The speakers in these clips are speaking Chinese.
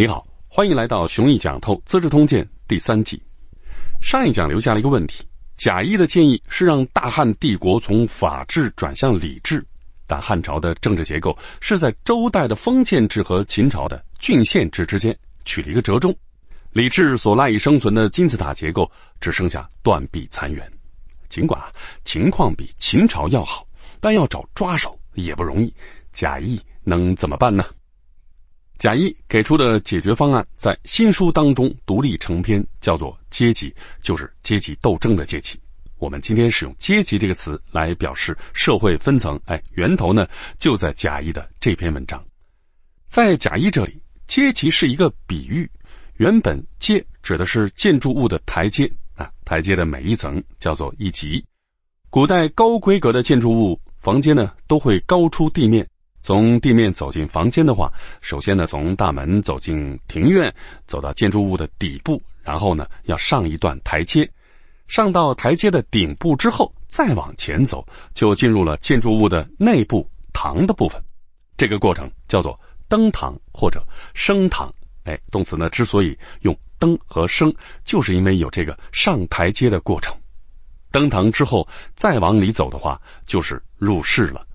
你好，欢迎来到《雄毅讲透资治通鉴》第三季。上一讲留下了一个问题：贾谊的建议是让大汉帝国从法治转向礼制，但汉朝的政治结构是在周代的封建制和秦朝的郡县制之间取了一个折中，礼制所赖以生存的金字塔结构只剩下断壁残垣。尽管情况比秦朝要好，但要找抓手也不容易。贾谊能怎么办呢？贾谊给出的解决方案在新书当中独立成篇，叫做“阶级”，就是阶级斗争的阶级。我们今天使用“阶级”这个词来表示社会分层，哎，源头呢就在贾谊的这篇文章。在贾谊这里，阶级是一个比喻，原本“阶”指的是建筑物的台阶啊，台阶的每一层叫做一级。古代高规格的建筑物房间呢，都会高出地面。从地面走进房间的话，首先呢，从大门走进庭院，走到建筑物的底部，然后呢，要上一段台阶。上到台阶的顶部之后，再往前走，就进入了建筑物的内部堂的部分。这个过程叫做登堂或者升堂。哎，动词呢之所以用登和升，就是因为有这个上台阶的过程。登堂之后再往里走的话，就是入室了。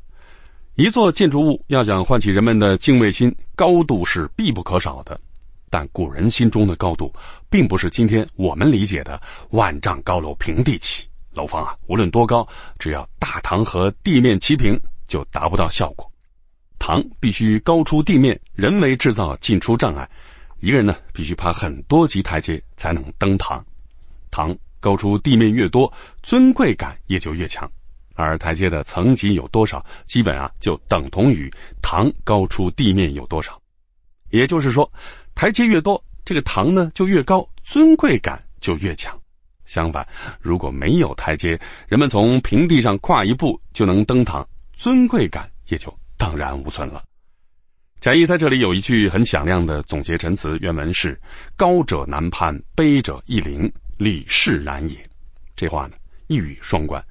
一座建筑物要想唤起人们的敬畏心，高度是必不可少的。但古人心中的高度，并不是今天我们理解的万丈高楼平地起。楼房啊，无论多高，只要大堂和地面齐平，就达不到效果。堂必须高出地面，人为制造进出障碍。一个人呢，必须爬很多级台阶才能登堂。堂高出地面越多，尊贵感也就越强。而台阶的层级有多少，基本啊就等同于堂高出地面有多少。也就是说，台阶越多，这个堂呢就越高，尊贵感就越强。相反，如果没有台阶，人们从平地上跨一步就能登堂，尊贵感也就荡然无存了。贾谊在这里有一句很响亮的总结陈词，原文是：“高者难攀，卑者易临，礼势然也。”这话呢一语双关。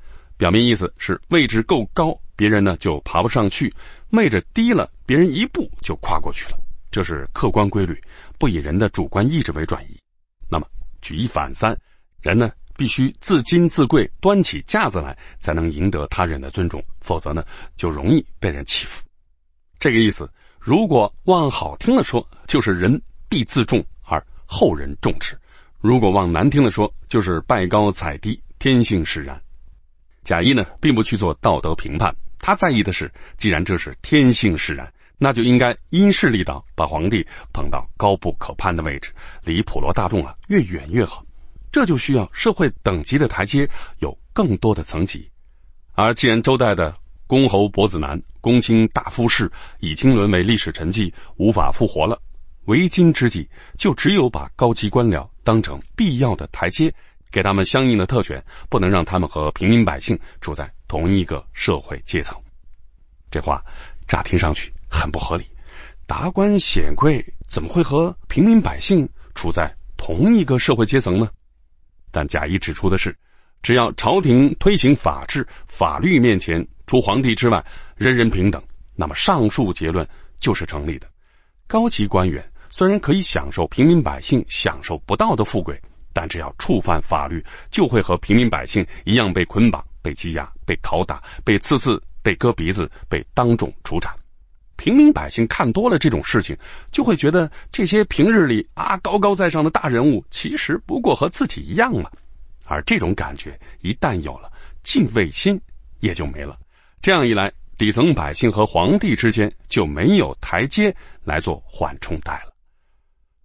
表面意思是位置够高，别人呢就爬不上去；位置低了，别人一步就跨过去了。这是客观规律，不以人的主观意志为转移。那么举一反三，人呢必须自矜自贵，端起架子来，才能赢得他人的尊重，否则呢就容易被人欺负。这个意思，如果往好听的说，就是人必自重而后人重之；如果往难听的说，就是拜高踩低，天性使然。贾谊呢，并不去做道德评判，他在意的是，既然这是天性使然，那就应该因势利导，把皇帝捧到高不可攀的位置，离普罗大众啊越远越好。这就需要社会等级的台阶有更多的层级。而既然周代的公侯伯子男、公卿大夫士已经沦为历史沉寂，无法复活了，为今之计，就只有把高级官僚当成必要的台阶。给他们相应的特权，不能让他们和平民百姓处在同一个社会阶层。这话乍听上去很不合理，达官显贵怎么会和平民百姓处在同一个社会阶层呢？但贾谊指出的是，只要朝廷推行法治，法律面前除皇帝之外，人人平等，那么上述结论就是成立的。高级官员虽然可以享受平民百姓享受不到的富贵。但只要触犯法律，就会和平民百姓一样被捆绑、被羁押、被拷打、被刺刺、被割鼻子、被当众处斩。平民百姓看多了这种事情，就会觉得这些平日里啊高高在上的大人物，其实不过和自己一样嘛。而这种感觉一旦有了，敬畏心也就没了。这样一来，底层百姓和皇帝之间就没有台阶来做缓冲带了。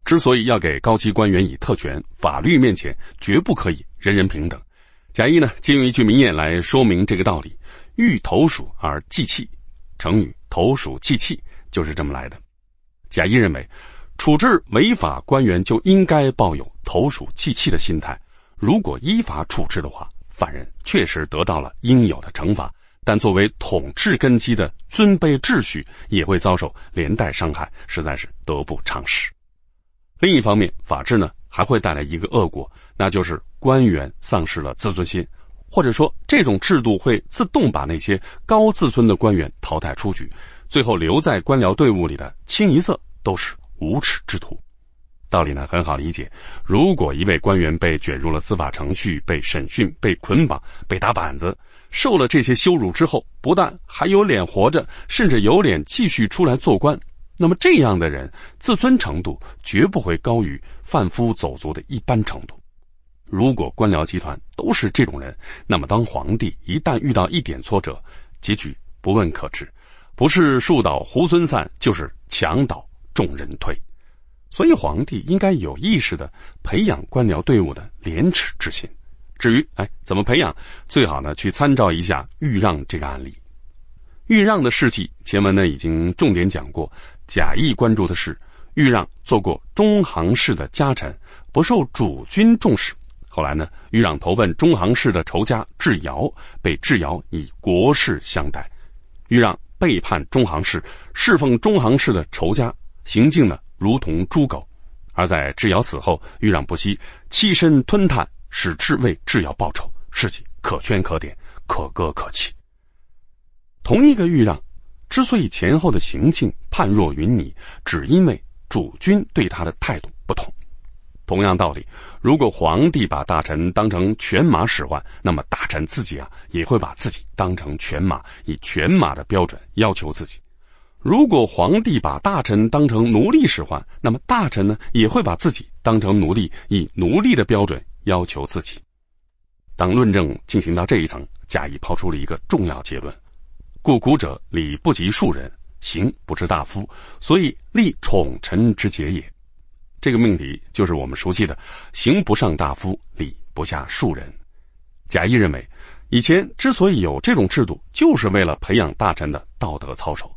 之所以要给高级官员以特权，法律面前绝不可以人人平等。贾谊呢，借用一句名言来说明这个道理：“欲投鼠而忌器。”成语“投鼠忌器”就是这么来的。贾谊认为，处置违法官员就应该抱有投鼠忌器的心态。如果依法处置的话，犯人确实得到了应有的惩罚，但作为统治根基的尊卑秩序也会遭受连带伤害，实在是得不偿失。另一方面，法治呢还会带来一个恶果，那就是官员丧失了自尊心，或者说这种制度会自动把那些高自尊的官员淘汰出局，最后留在官僚队伍里的清一色都是无耻之徒。道理呢很好理解。如果一位官员被卷入了司法程序、被审讯、被捆绑、被打板子，受了这些羞辱之后，不但还有脸活着，甚至有脸继续出来做官，那么这样的人自尊程度绝不会高于贩夫走卒的一般程度。如果官僚集团都是这种人，那么当皇帝一旦遇到一点挫折，结局不问可知，不是树倒猢狲散，就是墙倒众人推。所以，皇帝应该有意识的培养官僚队伍的廉耻之心。至于哎怎么培养，最好呢去参照一下豫让这个案例。豫让的事迹前文呢已经重点讲过。贾谊关注的是豫让做过中行氏的家臣，不受主君重视。后来呢，豫让投奔中行氏的仇家智瑶，被智瑶以国士相待。豫让背叛中行氏，侍奉中行氏的仇家，行径呢？如同猪狗，而在智瑶死后，豫让不惜欺身吞炭，使智为智瑶报仇，事迹可圈可点，可歌可泣。同一个豫让之所以前后的行径判若云泥，只因为主君对他的态度不同。同样道理，如果皇帝把大臣当成犬马使唤，那么大臣自己啊也会把自己当成犬马，以犬马的标准要求自己。如果皇帝把大臣当成奴隶使唤，那么大臣呢也会把自己当成奴隶，以奴隶的标准要求自己。当论证进行到这一层，贾谊抛出了一个重要结论：故古者礼不及庶人，行不知大夫，所以立宠臣之节也。这个命题就是我们熟悉的“行不上大夫，礼不下庶人”。贾谊认为，以前之所以有这种制度，就是为了培养大臣的道德操守。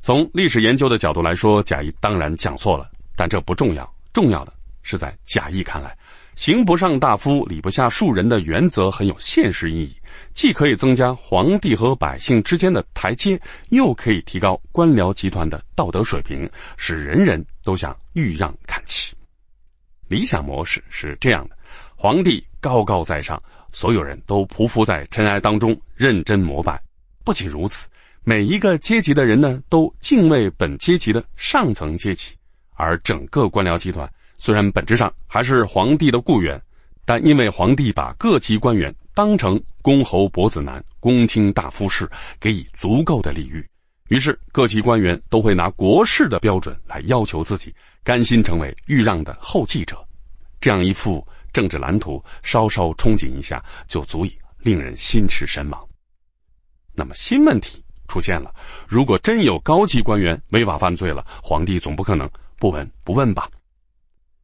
从历史研究的角度来说，贾谊当然讲错了，但这不重要。重要的是，在贾谊看来，刑不上大夫，礼不下庶人的原则很有现实意义，既可以增加皇帝和百姓之间的台阶，又可以提高官僚集团的道德水平，使人人都向豫让看齐。理想模式是这样的：皇帝高高在上，所有人都匍匐在尘埃当中，认真膜拜。不仅如此。每一个阶级的人呢，都敬畏本阶级的上层阶级，而整个官僚集团虽然本质上还是皇帝的雇员，但因为皇帝把各级官员当成公侯伯子男、公卿大夫士，给予足够的礼遇，于是各级官员都会拿国士的标准来要求自己，甘心成为豫让的后继者。这样一幅政治蓝图，稍稍憧憬一下，就足以令人心驰神往。那么新问题。出现了。如果真有高级官员违法犯罪了，皇帝总不可能不闻不问吧？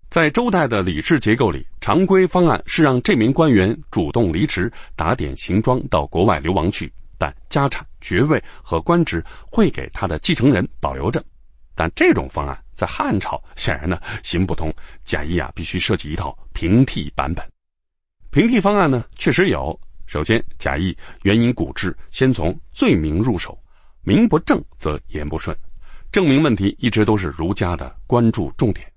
在周代的礼制结构里，常规方案是让这名官员主动离职，打点行装到国外流亡去，但家产、爵位和官职会给他的继承人保留着。但这种方案在汉朝显然呢行不通，贾谊啊必须设计一套平替版本。平替方案呢确实有。首先，贾谊援引古制，先从罪名入手，名不正则言不顺。证明问题一直都是儒家的关注重点。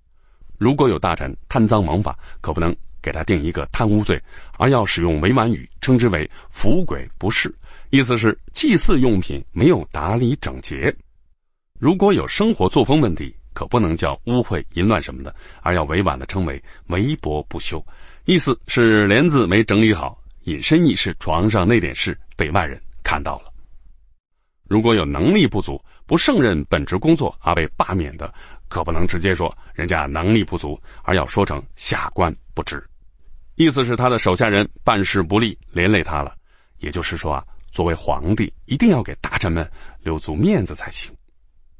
如果有大臣贪赃枉法，可不能给他定一个贪污罪，而要使用委婉语，称之为“福鬼不是”，意思是祭祀用品没有打理整洁。如果有生活作风问题，可不能叫污秽淫乱什么的，而要委婉的称为“微薄不修”，意思是帘子没整理好。隐身意是床上那点事被外人看到了。如果有能力不足、不胜任本职工作而被罢免的，可不能直接说人家能力不足，而要说成下官不知，意思是他的手下人办事不力，连累他了。也就是说啊，作为皇帝，一定要给大臣们留足面子才行。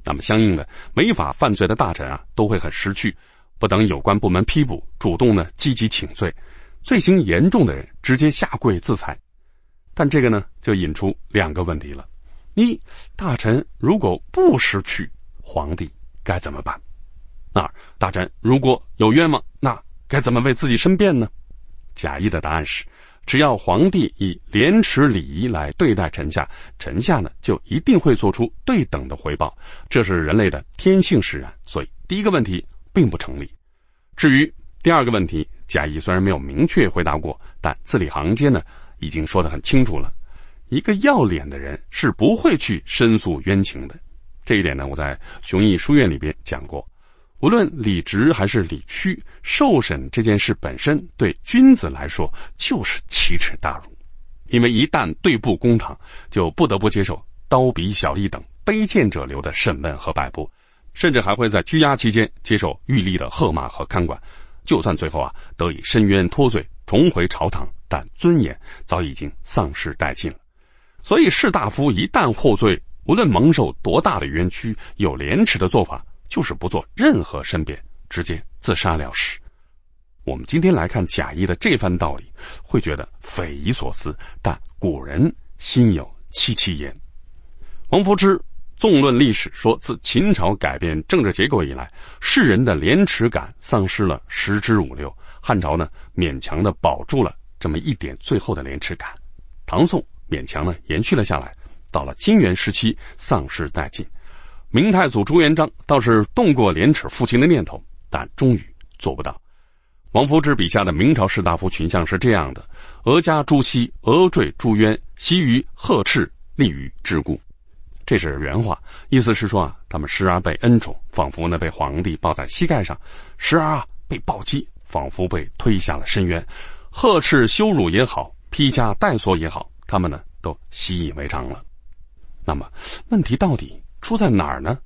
那么相应的，违法犯罪的大臣啊，都会很识趣，不等有关部门批捕，主动呢积极请罪。罪行严重的人直接下跪自裁，但这个呢就引出两个问题了：一，大臣如果不识趣，皇帝该怎么办？二，大臣如果有冤枉，那该怎么为自己申辩呢？贾谊的答案是：只要皇帝以廉耻礼仪来对待臣下，臣下呢就一定会做出对等的回报，这是人类的天性使然。所以第一个问题并不成立。至于第二个问题。贾谊虽然没有明确回答过，但字里行间呢已经说得很清楚了。一个要脸的人是不会去申诉冤情的。这一点呢，我在雄毅书院里边讲过。无论理直还是理屈，受审这件事本身对君子来说就是奇耻大辱。因为一旦对簿公堂，就不得不接受刀笔小吏等卑贱者流的审问和摆布，甚至还会在拘押期间接受狱吏的喝骂和看管。就算最后啊得以伸冤脱罪，重回朝堂，但尊严早已经丧失殆尽了。所以士大夫一旦获罪，无论蒙受多大的冤屈，有廉耻的做法就是不做任何申辩，直接自杀了事。我们今天来看贾谊的这番道理，会觉得匪夷所思，但古人心有戚戚焉。王夫之纵论历史，说自秦朝改变政治结构以来，世人的廉耻感丧失了十之五六。汉朝呢，勉强的保住了这么一点最后的廉耻感。唐宋勉强呢延续了下来，到了金元时期丧失殆尽。明太祖朱元璋倒是动过廉耻复兴的念头，但终于做不到。王夫之笔下的明朝士大夫群像是这样的：俄家朱熹，俄坠朱渊，习于呵斥，立于桎梏。这是原话，意思是说啊，他们时而被恩宠，仿佛呢被皇帝抱在膝盖上；时而啊被暴击，仿佛被推下了深渊。呵斥羞辱也好，披枷戴锁也好，他们呢都习以为常了。那么问题到底出在哪儿呢？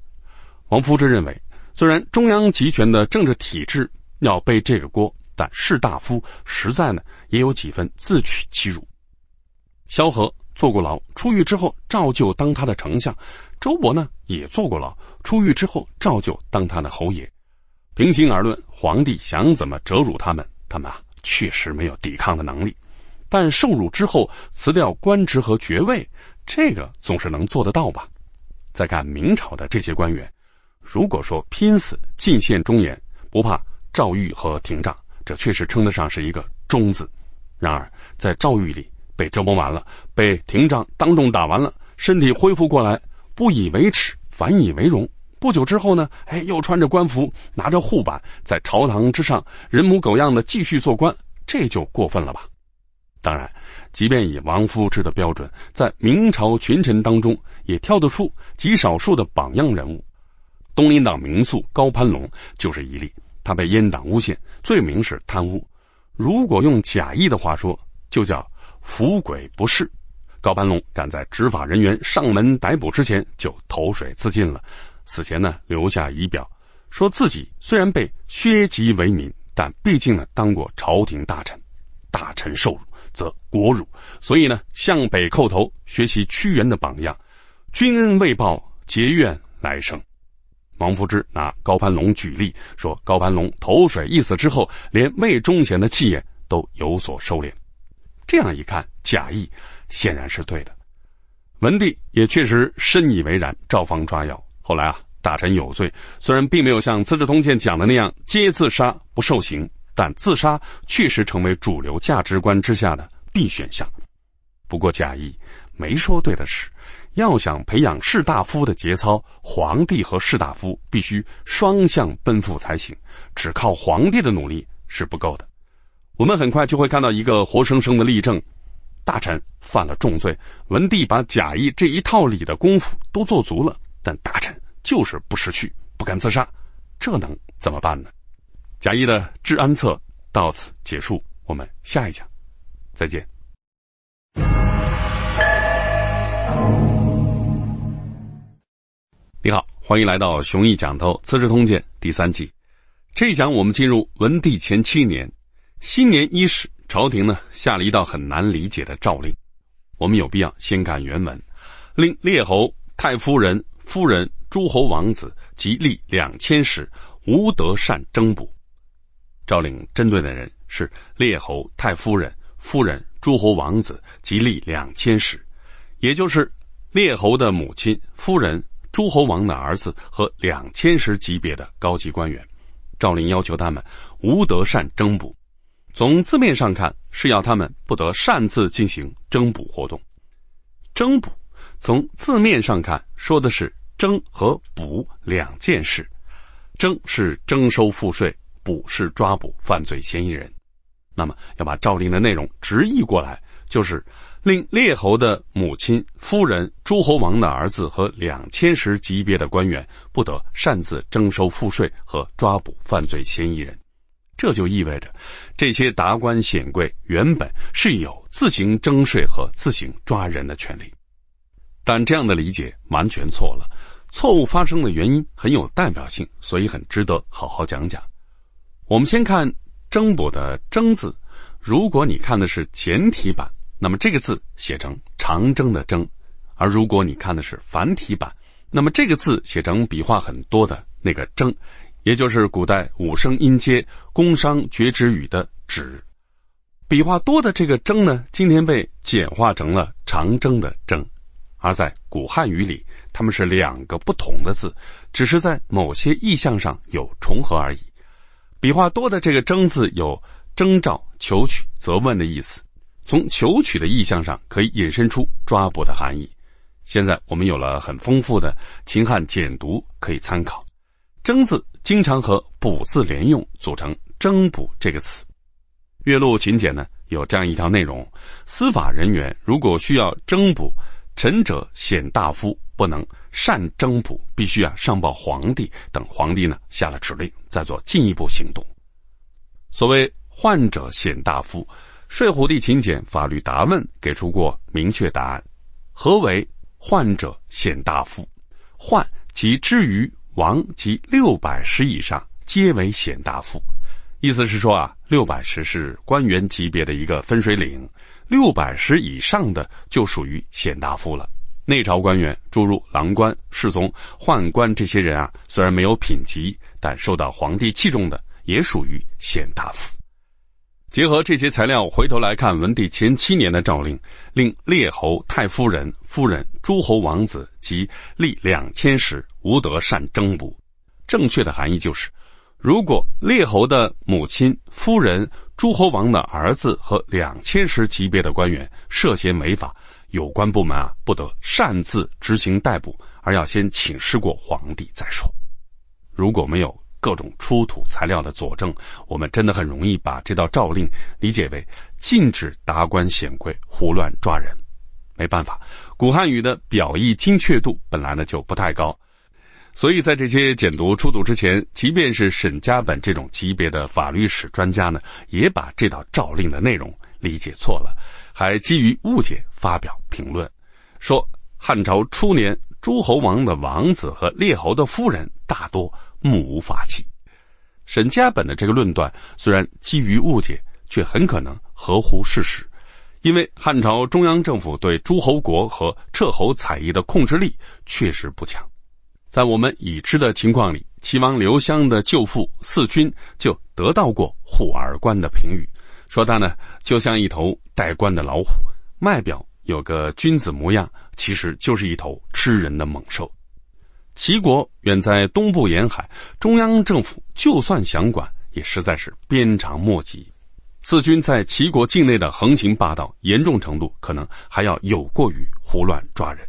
王夫之认为，虽然中央集权的政治体制。要背这个锅，但士大夫实在呢也有几分自取其辱。萧何坐过牢，出狱之后照旧当他的丞相；周勃呢也坐过牢，出狱之后照旧当他的侯爷。平心而论，皇帝想怎么折辱他们，他们啊确实没有抵抗的能力。但受辱之后辞掉官职和爵位，这个总是能做得到吧？再看明朝的这些官员，如果说拼死进献忠言，不怕。诏狱和廷杖，这确实称得上是一个忠字。然而，在诏狱里被折磨完了，被廷杖当众打完了，身体恢复过来，不以为耻，反以为荣。不久之后呢，哎，又穿着官服，拿着护板，在朝堂之上人模狗样的继续做官，这就过分了吧？当然，即便以王夫之的标准，在明朝群臣当中，也挑得出极少数的榜样人物。东林党名宿高攀龙就是一例。他被阉党诬陷，罪名是贪污。如果用贾谊的话说，就叫伏鬼不是。高攀龙赶在执法人员上门逮捕之前就投水自尽了。死前呢，留下遗表，说自己虽然被削籍为民，但毕竟呢当过朝廷大臣。大臣受辱，则国辱。所以呢，向北叩头，学习屈原的榜样。君恩未报，结怨来生。王夫之拿高攀龙举例，说高攀龙投水一死之后，连魏忠贤的气焰都有所收敛。这样一看，贾谊显然是对的。文帝也确实深以为然，照方抓药。后来啊，大臣有罪，虽然并没有像《资治通鉴》讲的那样皆自杀不受刑，但自杀确实成为主流价值观之下的必选项。不过贾谊没说对的是。要想培养士大夫的节操，皇帝和士大夫必须双向奔赴才行。只靠皇帝的努力是不够的。我们很快就会看到一个活生生的例证：大臣犯了重罪，文帝把贾谊这一套里的功夫都做足了，但大臣就是不识趣，不敢自杀，这能怎么办呢？贾谊的治安策到此结束，我们下一讲再见。你好，欢迎来到雄毅讲透《资治通鉴》第三季。这一讲我们进入文帝前七年，新年伊始，朝廷呢下了一道很难理解的诏令。我们有必要先看原文：令列侯、太夫人、夫人、诸侯王子及吏两千石，无德善征捕。诏令针对的人是列侯、太夫人、夫人、诸侯王子及吏两千石，也就是列侯的母亲、夫人。诸侯王的儿子和两千石级别的高级官员，诏令要求他们无德善征补。从字面上看，是要他们不得擅自进行征补活动。征补从字面上看，说的是征和补两件事。征是征收赋税，捕是抓捕犯罪嫌疑人。那么要把诏令的内容直译过来，就是令列侯的母亲、夫人、诸侯王的儿子和两千石级别的官员不得擅自征收赋税和抓捕犯罪嫌疑人。这就意味着，这些达官显贵原本是有自行征税和自行抓人的权利。但这样的理解完全错了，错误发生的原因很有代表性，所以很值得好好讲讲。我们先看“征捕”的“征”字，如果你看的是简体版。那么这个字写成长征的征，而如果你看的是繁体版，那么这个字写成笔画很多的那个征，也就是古代五声音阶宫商角徵羽的徵。笔画多的这个征呢，今天被简化成了长征的征，而在古汉语里，它们是两个不同的字，只是在某些意象上有重合而已。笔画多的这个征字有征召、求取、责问的意思。从求取的意象上，可以引申出抓捕的含义。现在我们有了很丰富的秦汉简读可以参考。征字经常和捕字连用，组成征捕这个词。岳麓秦简呢有这样一条内容：司法人员如果需要征捕臣者、显大夫，不能擅征捕，必须啊上报皇帝，等皇帝呢下了指令，再做进一步行动。所谓患者显大夫。睡虎地秦简法律答问给出过明确答案：何为患者显大夫？患即至于王及六百石以上，皆为显大夫。意思是说啊，六百石是官员级别的一个分水岭，六百石以上的就属于显大夫了。内朝官员，诸如郎官、侍从、宦官这些人啊，虽然没有品级，但受到皇帝器重的，也属于显大夫。结合这些材料，回头来看文帝前七年的诏令，令列侯、太夫人、夫人、诸侯王子及立两千石，无得善征捕。正确的含义就是，如果列侯的母亲、夫人、诸侯王的儿子和两千石级别的官员涉嫌违法，有关部门啊不得擅自执行逮捕，而要先请示过皇帝再说。如果没有。各种出土材料的佐证，我们真的很容易把这道诏令理解为禁止达官显贵胡乱抓人。没办法，古汉语的表意精确度本来呢就不太高，所以在这些简读出土之前，即便是沈家本这种级别的法律史专家呢，也把这道诏令的内容理解错了，还基于误解发表评论，说汉朝初年诸侯王的王子和列侯的夫人大多。目无法纪。沈家本的这个论断虽然基于误解，却很可能合乎事实。因为汉朝中央政府对诸侯国和彻侯采邑的控制力确实不强。在我们已知的情况里，齐王刘襄的舅父四君就得到过虎儿官的评语，说他呢就像一头带冠的老虎，外表有个君子模样，其实就是一头吃人的猛兽。齐国远在东部沿海，中央政府就算想管，也实在是鞭长莫及。四军在齐国境内的横行霸道，严重程度可能还要有过于胡乱抓人。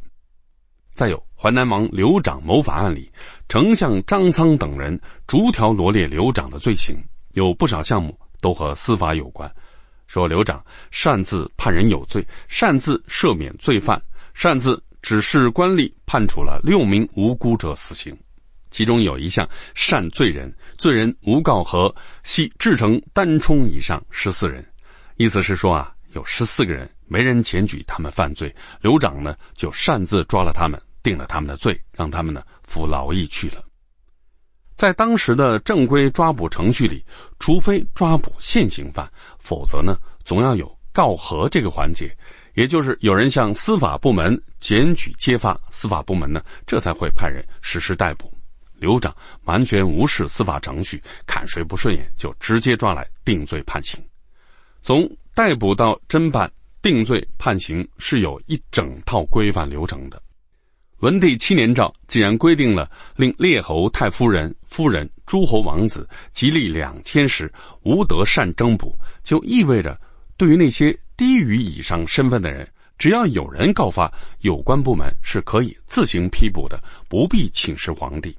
再有淮南王刘长谋反案里，丞相张苍等人逐条罗列刘长的罪行，有不少项目都和司法有关，说刘长擅自判人有罪，擅自赦免罪犯，擅自。指示官吏判处了六名无辜者死刑，其中有一项擅罪人，罪人无告和，系制成单冲以上十四人。意思是说啊，有十四个人没人检举他们犯罪，刘长呢就擅自抓了他们，定了他们的罪，让他们呢服劳役去了。在当时的正规抓捕程序里，除非抓捕现行犯，否则呢总要有告和这个环节。也就是有人向司法部门检举揭发，司法部门呢这才会派人实施逮捕。刘长完全无视司法程序，看谁不顺眼就直接抓来定罪判刑。从逮捕到侦办、定罪、判刑是有一整套规范流程的。文帝七年诏既然规定了令列侯、太夫人、夫人、诸侯王子吉利两千石，无得擅征捕，就意味着对于那些。低于以上身份的人，只要有人告发，有关部门是可以自行批捕的，不必请示皇帝。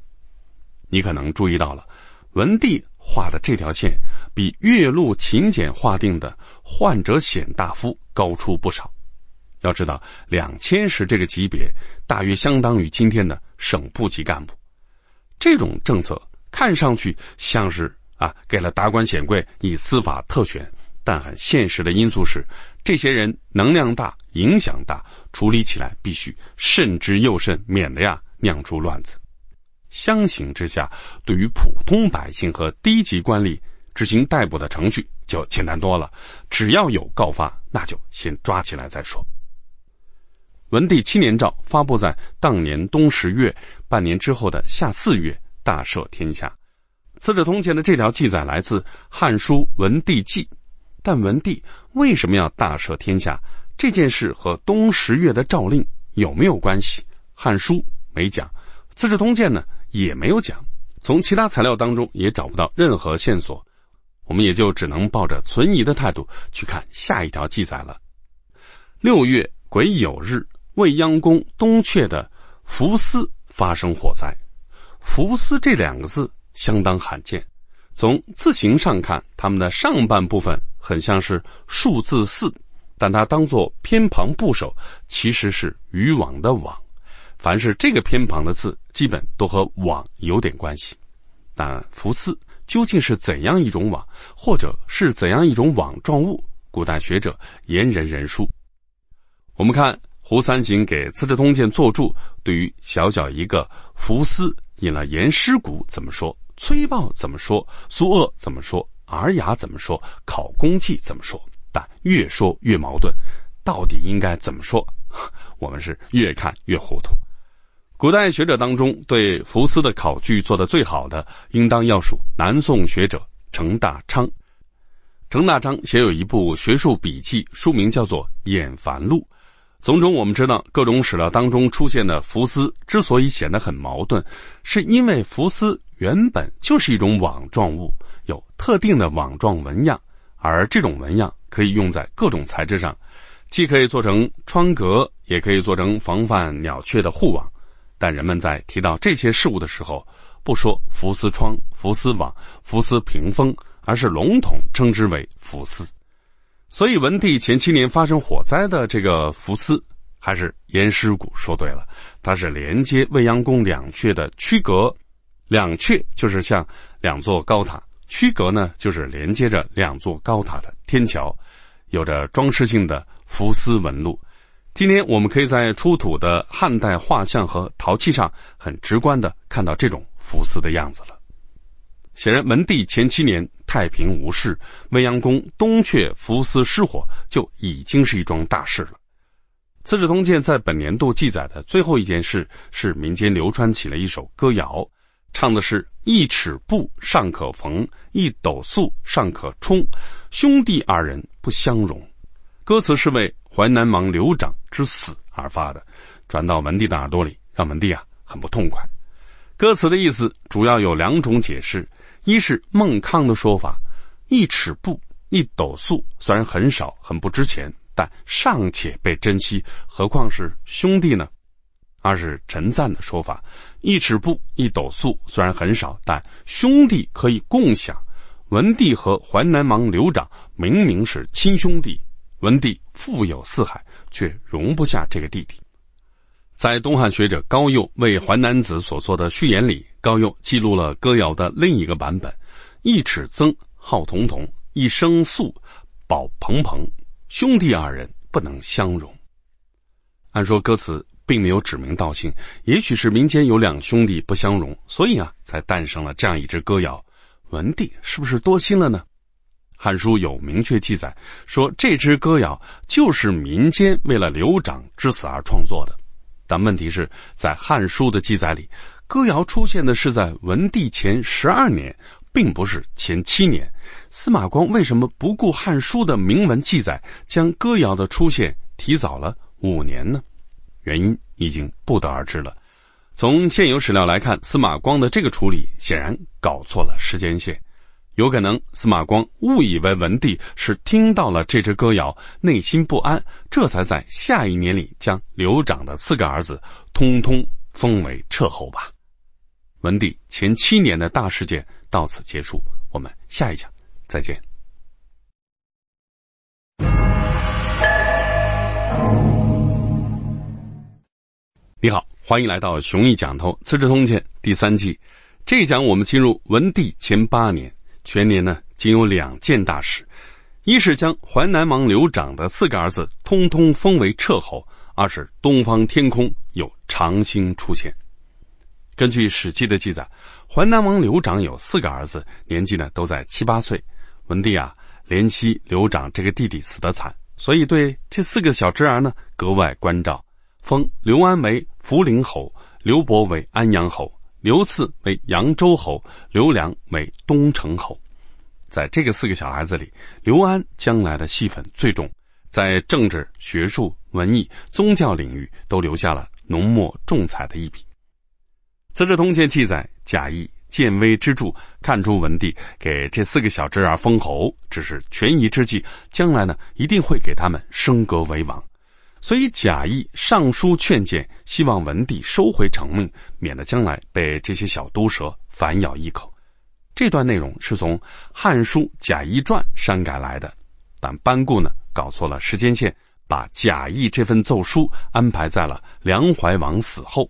你可能注意到了，文帝画的这条线比岳麓秦简划定的“患者显大夫”高出不少。要知道，两千石这个级别，大约相当于今天的省部级干部。这种政策看上去像是啊，给了达官显贵以司法特权，但很现实的因素是，这些人能量大、影响大，处理起来必须慎之又慎，免得呀酿出乱子。相形之下，对于普通百姓和低级官吏，执行逮捕的程序就简单多了。只要有告发，那就先抓起来再说。文帝七年诏发布在当年冬十月，半年之后的夏四月，大赦天下。《资治通鉴》的这条记载来自《汉书·文帝纪》，但文帝为什么要大赦天下？这件事和冬十月的诏令有没有关系？《汉书》没讲，《资治通鉴》呢？也没有讲，从其他材料当中也找不到任何线索，我们也就只能抱着存疑的态度去看下一条记载了。六月癸酉日，未央宫东阙的福司发生火灾。福司这两个字相当罕见，从字形上看，它们的上半部分很像是数字四，但它当做偏旁部首，其实是渔网的网。凡是这个偏旁的字，基本都和网有点关系。但福司究竟是怎样一种网，或者是怎样一种网状物？古代学者言人人殊。我们看胡三省给《资治通鉴》作注，对于小小一个福斯，引了颜师古怎么说，崔豹怎么说，苏鄂怎么说，尔雅怎么说，考工记怎么说？但越说越矛盾，到底应该怎么说？我们是越看越糊涂。古代学者当中，对福斯的考据做得最好的，应当要数南宋学者程大昌。程大昌写有一部学术笔记，书名叫做《演繁录》。从中我们知道，各种史料当中出现的福司之所以显得很矛盾，是因为福司原本就是一种网状物，有特定的网状纹样，而这种纹样可以用在各种材质上，既可以做成窗格，也可以做成防范鸟雀的护网。但人们在提到这些事物的时候，不说福丝窗、福丝网、福丝屏风，而是笼统称之为福丝。所以文帝前七年发生火灾的这个福丝，还是严师古说对了，它是连接未央宫两阙的曲阁，两阙就是像两座高塔，曲阁呢就是连接着两座高塔的天桥，有着装饰性的福丝纹路。今天我们可以在出土的汉代画像和陶器上，很直观的看到这种福司的样子了。显然，文帝前七年太平无事，未央宫东阙福司失火，就已经是一桩大事了。《资治通鉴》在本年度记载的最后一件事，是民间流传起了一首歌谣，唱的是一尺布尚可缝，一斗粟尚可充，兄弟二人不相容。歌词是为淮南王刘长之死而发的，传到文帝的耳朵里，让文帝啊很不痛快。歌词的意思主要有两种解释：一是孟康的说法，一尺布一斗粟虽然很少很不值钱，但尚且被珍惜，何况是兄弟呢？二是陈赞的说法，一尺布一斗粟虽然很少，但兄弟可以共享。文帝和淮南王刘长明明是亲兄弟。文帝富有四海，却容不下这个弟弟。在东汉学者高佑为《淮南子》所做的序言里，高佑记录了歌谣的另一个版本：一尺曾号彤彤，一生素宝鹏鹏，兄弟二人不能相容。按说歌词并没有指名道姓，也许是民间有两兄弟不相容，所以啊，才诞生了这样一支歌谣。文帝是不是多心了呢？《汉书》有明确记载，说这支歌谣就是民间为了刘长之死而创作的。但问题是在《汉书》的记载里，歌谣出现的是在文帝前十二年，并不是前七年。司马光为什么不顾《汉书》的明文记载，将歌谣的出现提早了五年呢？原因已经不得而知了。从现有史料来看，司马光的这个处理显然搞错了时间线。有可能司马光误以为文帝是听到了这支歌谣，内心不安，这才在下一年里将刘长的四个儿子通通封为彻侯吧。文帝前七年的大事件到此结束，我们下一讲再见。你好，欢迎来到《雄毅讲透资治通鉴》第三季。这一讲我们进入文帝前八年，全年呢仅有两件大事：一是将淮南王刘长的四个儿子通通封为彻侯；二是东方天空有长星出现。根据《史记》的记载，淮南王刘长有四个儿子，年纪呢都在七八岁。文帝啊怜惜刘长这个弟弟死得惨，所以对这四个小侄儿呢格外关照。封刘安为福陵侯，刘伯为安阳侯，刘赐为扬州侯，刘良为东城侯。在这个四个小孩子里，刘安将来的戏份最重，在政治、学术、文艺、宗教领域都留下了浓墨重彩的一笔。《资治通鉴》记载，贾谊见微知著，看出文帝给这四个小侄儿封侯只是权宜之计，将来呢一定会给他们升格为王。所以贾谊上书劝谏，希望文帝收回成命，免得将来被这些小毒蛇反咬一口。这段内容是从《汉书·贾谊传》删改来的，但班固呢搞错了时间线，把贾谊这份奏书安排在了梁怀王死后。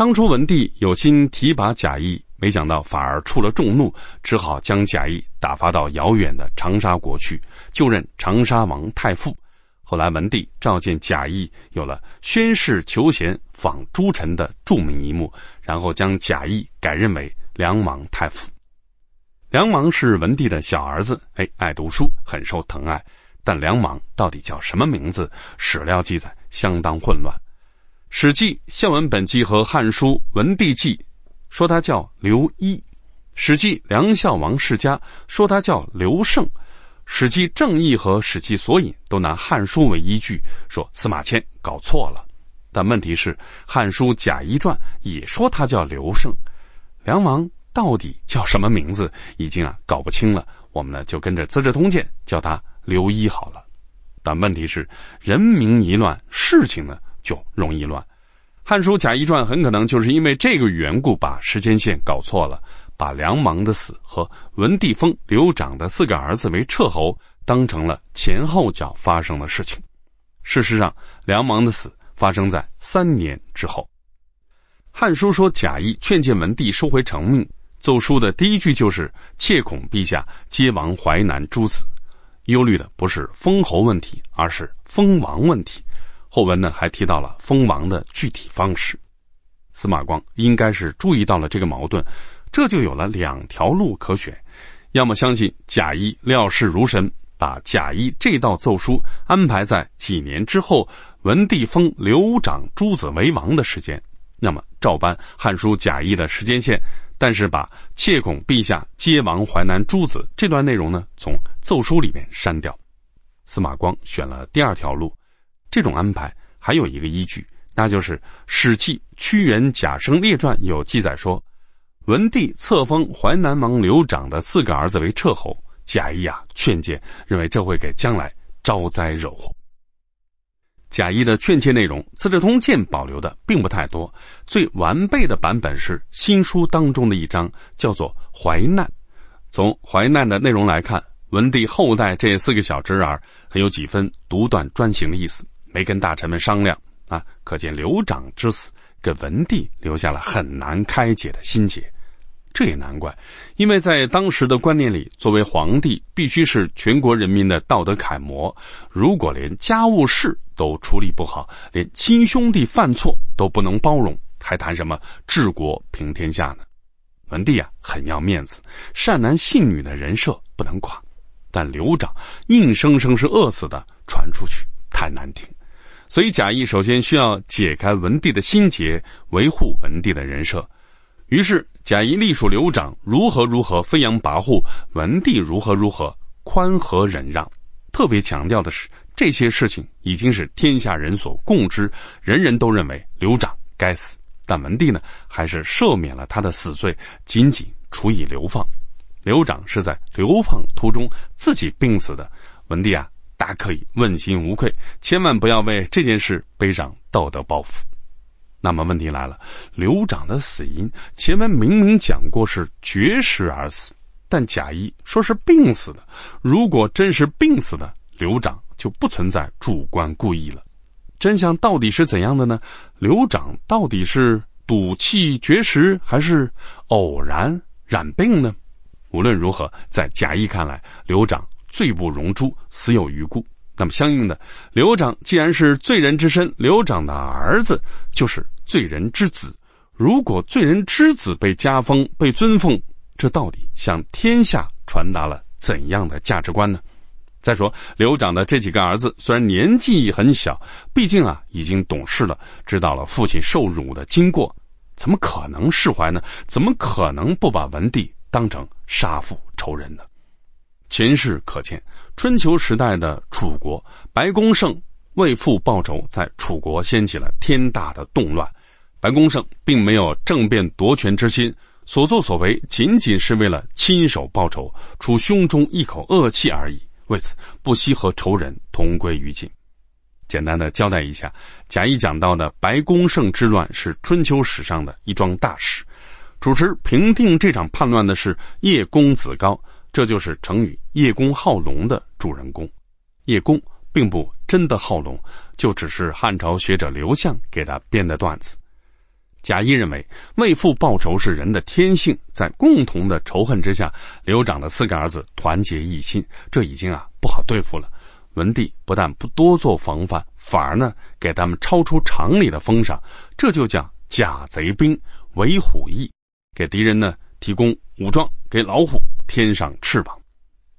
当初文帝有心提拔贾谊，没想到反而触了众怒，只好将贾谊打发到遥远的长沙国去，就任长沙王太傅。后来，文帝召见贾谊，有了宣誓求贤、访诸臣的著名一幕，然后将贾谊改任为梁王太傅。梁王是文帝的小儿子，哎，爱读书，很受疼爱。但梁王到底叫什么名字？史料记载相当混乱。《史记·孝文本纪》和《汉书·文帝纪》说他叫刘一，《史记·梁孝王世家》说他叫刘胜。《史记正义》和《史记索引》都拿《汉书》为依据，说司马迁搞错了。但问题是，《汉书·贾谊传》也说他叫刘胜。梁王到底叫什么名字，已经啊搞不清了。我们呢就跟着《资治通鉴》叫他刘一好了。但问题是，人名一乱，事情呢就容易乱。《汉书·贾谊传》很可能就是因为这个缘故，把时间线搞错了。把梁王的死和文帝封刘长的四个儿子为彻侯当成了前后脚发生的事情。事实上，梁王的死发生在三年之后。《汉书》说贾谊劝谏文帝收回成命，奏书的第一句就是“切恐陛下皆亡淮南诸子”，忧虑的不是封侯问题，而是封王问题。后文呢还提到了封王的具体方式。司马光应该是注意到了这个矛盾。这就有了两条路可选：要么相信贾谊料事如神，把贾谊这道奏书安排在几年之后文帝封刘长诸子为王的时间；那么照搬《汉书》贾谊的时间线，但是把“窃恐陛下皆亡淮南诸子”这段内容呢从奏书里面删掉。司马光选了第二条路，这种安排还有一个依据，那就是《史记·屈原贾生列传》有记载说。文帝册封淮南王刘长的四个儿子为彻侯，贾谊啊劝谏，认为这会给将来招灾惹祸。贾谊的劝诫内容，《资治通鉴》保留的并不太多，最完备的版本是新书当中的一章，叫做《淮难》。从淮难的内容来看，文帝后代这四个小侄儿很有几分独断专行的意思，没跟大臣们商量啊，可见刘长之死。给文帝留下了很难开解的心结，这也难怪，因为在当时的观念里，作为皇帝必须是全国人民的道德楷模。如果连家务事都处理不好，连亲兄弟犯错都不能包容，还谈什么治国平天下呢？文帝啊，很要面子，善男信女的人设不能垮。但刘长硬生生是饿死的，传出去太难听。所以贾谊首先需要解开文帝的心结，维护文帝的人设。于是贾谊隶属刘长如何如何飞扬跋扈，文帝如何如何宽和忍让。特别强调的是，这些事情已经是天下人所共知，人人都认为刘长该死。但文帝呢，还是赦免了他的死罪，仅仅处以流放。刘长是在流放途中自己病死的。文帝啊。大可以问心无愧，千万不要为这件事背上道德包袱。那么问题来了，刘长的死因前文明明讲过是绝食而死，但贾谊说是病死的。如果真是病死的，刘长就不存在主观故意了。真相到底是怎样的呢？刘长到底是赌气绝食，还是偶然染病呢？无论如何，在贾谊看来，刘长罪不容诛，死有余辜。那么，相应的，刘长既然是罪人之身，刘长的儿子就是罪人之子。如果罪人之子被加封、被尊奉，这到底向天下传达了怎样的价值观呢？再说，刘长的这几个儿子虽然年纪很小，毕竟啊已经懂事了，知道了父亲受辱的经过，怎么可能释怀呢？怎么可能不把文帝当成杀父仇人呢？前事可见，春秋时代的楚国，白公胜为父报仇，在楚国掀起了天大的动乱。白公胜并没有政变夺权之心，所作所为仅仅是为了亲手报仇，出胸中一口恶气而已。为此，不惜和仇人同归于尽。简单的交代一下，贾谊讲到的白公胜之乱是春秋史上的一桩大事。主持平定这场叛乱的是叶公子高，这就是成语“叶公好龙”的主人公。叶公并不真的好龙，就只是汉朝学者刘向给他编的段子。贾谊认为，为父报仇是人的天性，在共同的仇恨之下，刘长的四个儿子团结一心，这已经啊不好对付了。文帝不但不多做防范，反而呢给他们超出常理的封赏，这就叫假贼兵，为虎翼，给敌人呢提供武装，给老虎添上翅膀，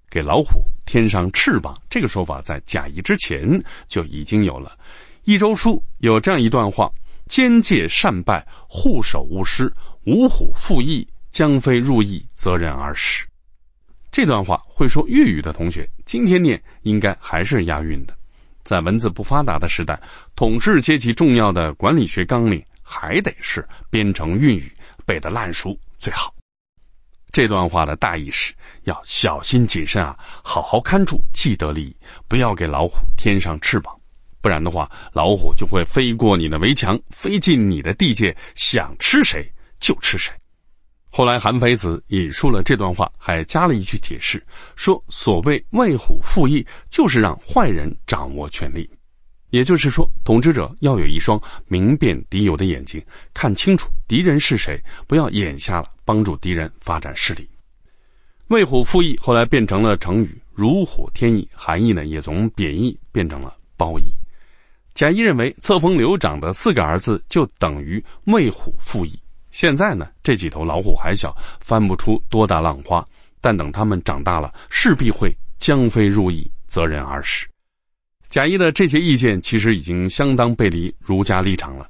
给老虎添上翅膀。这个说法在贾谊之前就已经有了，《益州书》有这样一段话。奸介善败，护守勿失。五虎复翼，将非入翼，责人而始。这段话会说粤语的同学，今天念应该还是押韵的。在文字不发达的时代，统治阶级重要的管理学纲领还得是编成韵语，背得烂熟最好。这段话的大意是要小心谨慎啊，好好看住既得利益，不要给老虎添上翅膀。不然的话，老虎就会飞过你的围墙，飞进你的地界，想吃谁就吃谁。后来韩非子引述了这段话，还加了一句解释，说所谓为虎复翼，就是让坏人掌握权力。也就是说，统治者要有一双明辨敌友的眼睛，看清楚敌人是谁，不要眼瞎了，帮助敌人发展势力。为虎复翼后来变成了成语“如虎添翼”，含义呢也从贬义变成了褒义。贾谊认为，册封刘长的四个儿子就等于为虎复翼。现在呢，这几头老虎还小，翻不出多大浪花。但等他们长大了，势必会将非入翼，择人而食。贾谊的这些意见其实已经相当背离儒家立场了。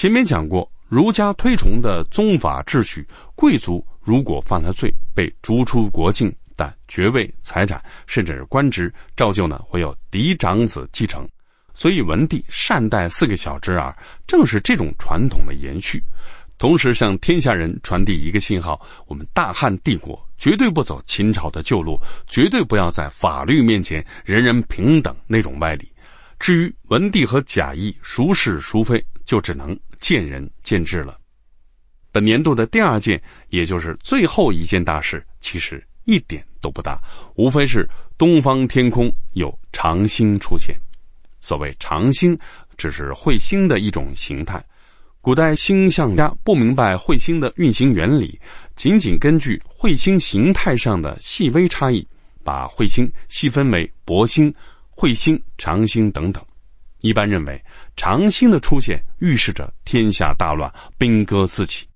前面讲过，儒家推崇的宗法秩序，贵族如果犯了罪，被逐出国境，但爵位、财产甚至是官职，照旧呢会有嫡长子继承。所以，文帝善待四个小侄儿，正是这种传统的延续。同时，向天下人传递一个信号：我们大汉帝国绝对不走秦朝的旧路，绝对不要在法律面前人人平等那种歪理。至于文帝和贾谊孰是孰非，就只能见仁见智了。本年度的第二件，也就是最后一件大事，其实一点都不大，无非是东方天空有长星出现。所谓长星，只是彗星的一种形态。古代星象家不明白彗星的运行原理，仅仅根据彗星形态上的细微差异，把彗星细分为薄星、彗星、长星等等。一般认为，长星的出现预示着天下大乱，兵戈四起。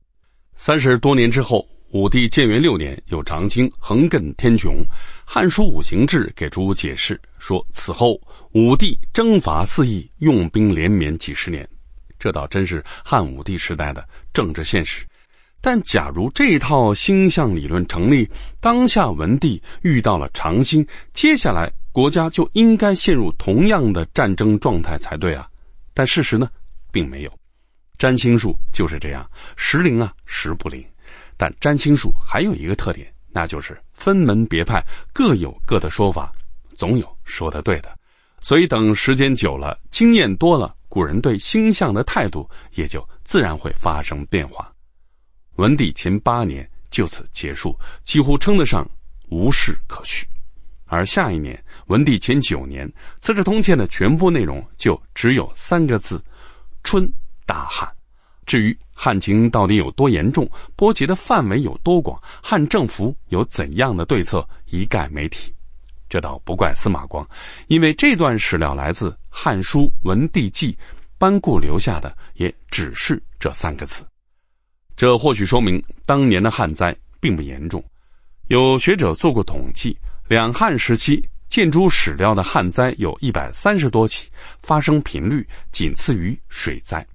三十多年之后。武帝建元六年，有长星横亘天穹，《汉书五行志》给出解释说，此后武帝征伐四邑，用兵连绵几十年。这倒真是汉武帝时代的政治现实。但假如这套星象理论成立，当下文帝遇到了长星，接下来国家就应该陷入同样的战争状态才对啊。但事实呢，并没有。占星术就是这样，时灵啊，时不灵。但占星术还有一个特点，那就是分门别派，各有各的说法，总有说的对的。所以等时间久了，经验多了，古人对星象的态度也就自然会发生变化。文帝前八年就此结束，几乎称得上无事可叙。而下一年文帝前九年，《资治通鉴》的全部内容就只有三个字：春大旱。至于旱情到底有多严重，波及的范围有多广，汉政府有怎样的对策，一概没提。这倒不怪司马光，因为这段史料来自《汉书·文帝纪》，班固留下的也只是这三个字。这或许说明当年的旱灾并不严重。有学者做过统计，两汉时期建筑史料的旱灾有一百三十多起，发生频率仅次于水灾。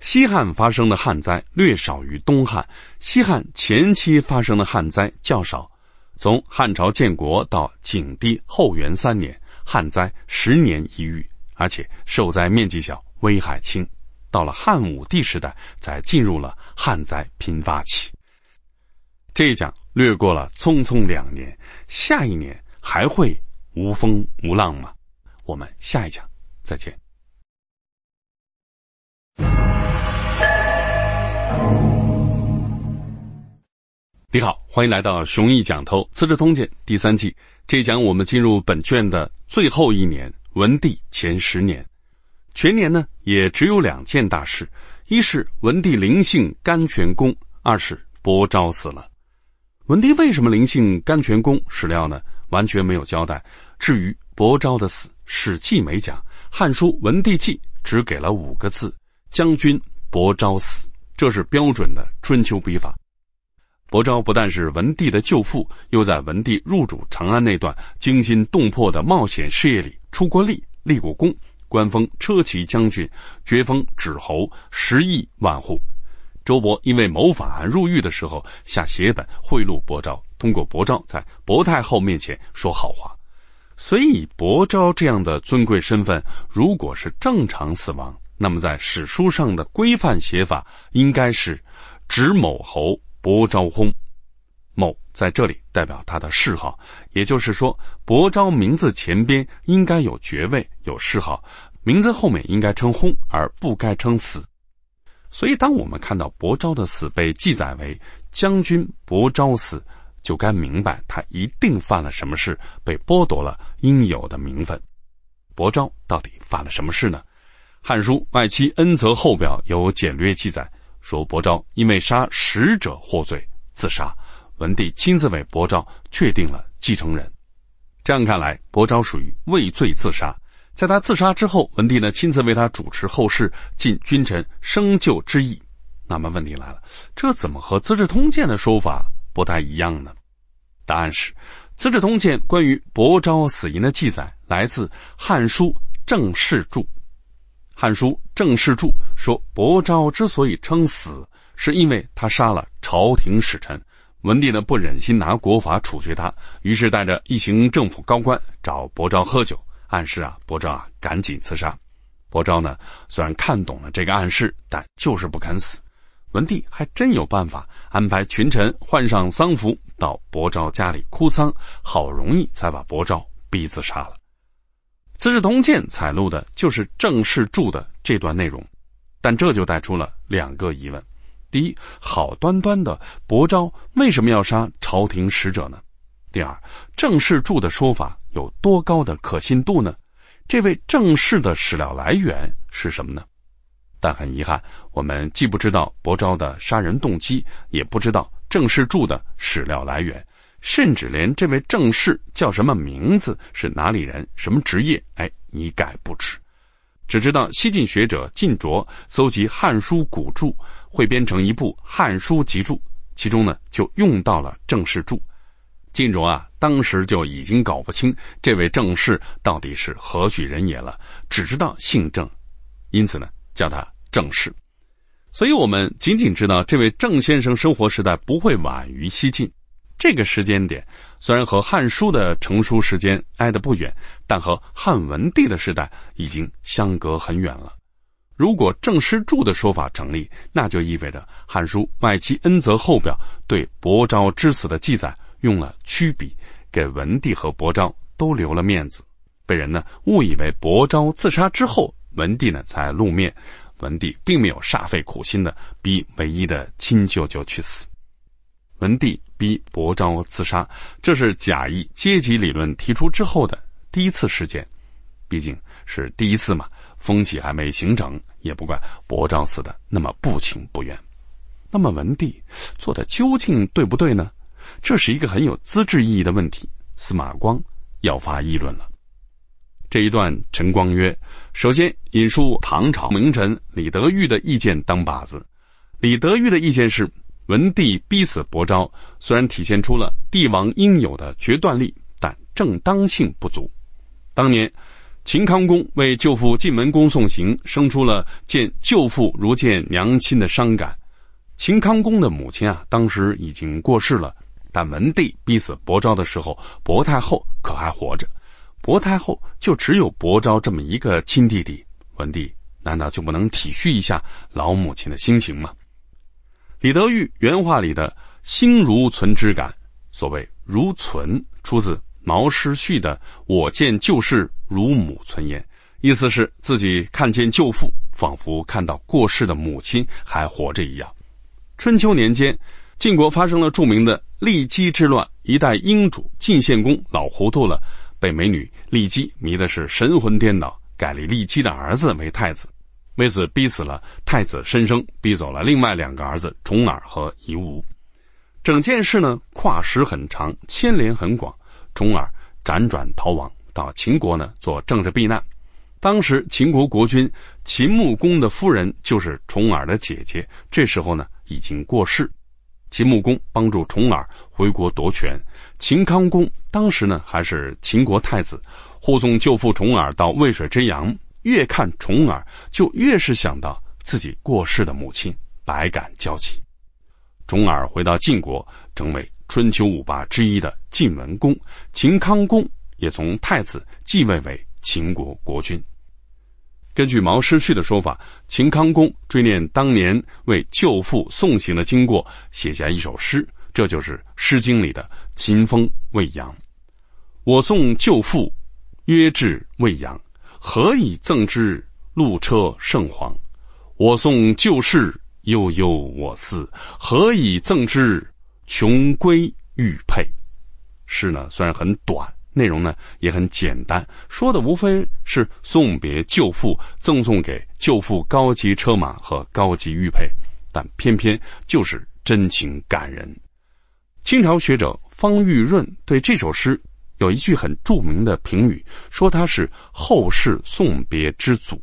西汉发生的旱灾略少于东汉，西汉前期发生的旱灾较少。从汉朝建国到景帝后元三年，旱灾十年一遇，而且受灾面积小，危害轻。到了汉武帝时代，才进入了旱灾频发期。这一讲略过了匆匆两年，下一年还会无风无浪吗？我们下一讲再见。你好，欢迎来到雄毅讲透《资治通鉴》第三季。这一讲我们进入本卷的最后一年，文帝前十年。全年呢，也只有两件大事：一是文帝临幸甘泉宫，二是伯昭死了。文帝为什么临幸甘泉宫？史料呢完全没有交代。至于伯昭的死，《史记》没讲，《汉书·文帝纪》只给了五个字：“将军伯昭死。”这是标准的春秋笔法。伯昭不但是文帝的舅父，又在文帝入主长安那段惊心动魄的冒险事业里出过力、立过功，官封车骑将军，爵封止侯，十亿万户。周勃因为谋反案入狱的时候，下血本贿赂伯昭，通过伯昭在伯太后面前说好话。所以，伯昭这样的尊贵身份，如果是正常死亡，那么在史书上的规范写法应该是指某侯。伯昭薨，某在这里代表他的谥号，也就是说，伯昭名字前边应该有爵位、有谥号，名字后面应该称薨，而不该称死。所以，当我们看到伯昭的死被记载为将军伯昭死，就该明白他一定犯了什么事，被剥夺了应有的名分。伯昭到底犯了什么事呢？《汉书·外戚恩泽后表》有简略记载。说伯昭因为杀使者获罪自杀，文帝亲自为伯昭确定了继承人。这样看来，伯昭属于畏罪自杀。在他自杀之后，文帝呢亲自为他主持后事，尽君臣生救之意。那么问题来了，这怎么和《资治通鉴》的说法不太一样呢？答案是，《资治通鉴》关于伯昭死因的记载来自《汉书·正事注》。《汉书·正事注》说，伯昭之所以称死，是因为他杀了朝廷使臣。文帝呢不忍心拿国法处决他，于是带着一行政府高官找伯昭喝酒，暗示啊伯昭啊赶紧自杀。伯昭呢虽然看懂了这个暗示，但就是不肯死。文帝还真有办法，安排群臣换上丧服到伯昭家里哭丧，好容易才把伯昭逼自杀了。《资治通鉴》采录的就是正事注的这段内容，但这就带出了两个疑问：第一，好端端的伯昭为什么要杀朝廷使者呢？第二，郑世柱的说法有多高的可信度呢？这位郑氏的史料来源是什么呢？但很遗憾，我们既不知道伯昭的杀人动机，也不知道郑世柱的史料来源。甚至连这位郑氏叫什么名字、是哪里人、什么职业，哎，一概不知。只知道西晋学者晋卓搜集《汉书》古注，汇编成一部《汉书集注》，其中呢就用到了正氏注。晋卓啊，当时就已经搞不清这位郑氏到底是何许人也了，只知道姓郑，因此呢叫他郑氏。所以我们仅仅知道这位郑先生生活时代不会晚于西晋。这个时间点虽然和《汉书》的成书时间挨得不远，但和汉文帝的时代已经相隔很远了。如果郑师柱的说法成立，那就意味着《汉书·外戚恩泽后表》对伯昭之死的记载用了曲笔，给文帝和伯昭都留了面子，被人呢误以为伯昭自杀之后，文帝呢才露面。文帝并没有煞费苦心的逼唯一的亲舅舅去死。文帝逼伯昭自杀，这是贾谊阶级理论提出之后的第一次事件。毕竟是第一次嘛，风气还没形成，也不怪伯昭死的那么不情不愿。那么文帝做的究竟对不对呢？这是一个很有资质意义的问题。司马光要发议论了。这一段，陈光曰：首先引述唐朝名臣李德裕的意见当靶子。李德裕的意见是。文帝逼死伯昭，虽然体现出了帝王应有的决断力，但正当性不足。当年秦康公为舅父晋文公送行，生出了见舅父如见娘亲的伤感。秦康公的母亲啊，当时已经过世了，但文帝逼死伯昭的时候，伯太后可还活着。伯太后就只有伯昭这么一个亲弟弟，文帝难道就不能体恤一下老母亲的心情吗？李德裕原话里的“心如存之感”，所谓“如存”，出自毛诗序的“我见旧事如母存焉”，意思是自己看见舅父，仿佛看到过世的母亲还活着一样。春秋年间，晋国发生了著名的骊姬之乱，一代英主晋献公老糊涂了，被美女骊姬迷的是神魂颠倒，改立骊姬的儿子为太子。为此逼死了太子申生，逼走了另外两个儿子重耳和夷吾。整件事呢，跨时很长，牵连很广。重耳辗转逃亡到秦国呢，做政治避难。当时秦国国君秦穆公的夫人就是重耳的姐姐，这时候呢已经过世。秦穆公帮助重耳回国夺权。秦康公当时呢还是秦国太子，护送舅父重耳到渭水之阳。越看重耳，就越是想到自己过世的母亲，百感交集。重耳回到晋国，成为春秋五霸之一的晋文公。秦康公也从太子继位为秦国国君。根据毛诗序的说法，秦康公追念当年为舅父送行的经过，写下一首诗，这就是《诗经》里的《秦风未央》。我送舅父，约至未央。何以赠之？路车圣皇。我送旧事，悠悠我思。何以赠之？穷归玉佩。诗呢虽然很短，内容呢也很简单，说的无非是送别舅父，赠送给舅父高级车马和高级玉佩，但偏偏就是真情感人。清朝学者方玉润对这首诗。有一句很著名的评语，说他是后世送别之祖。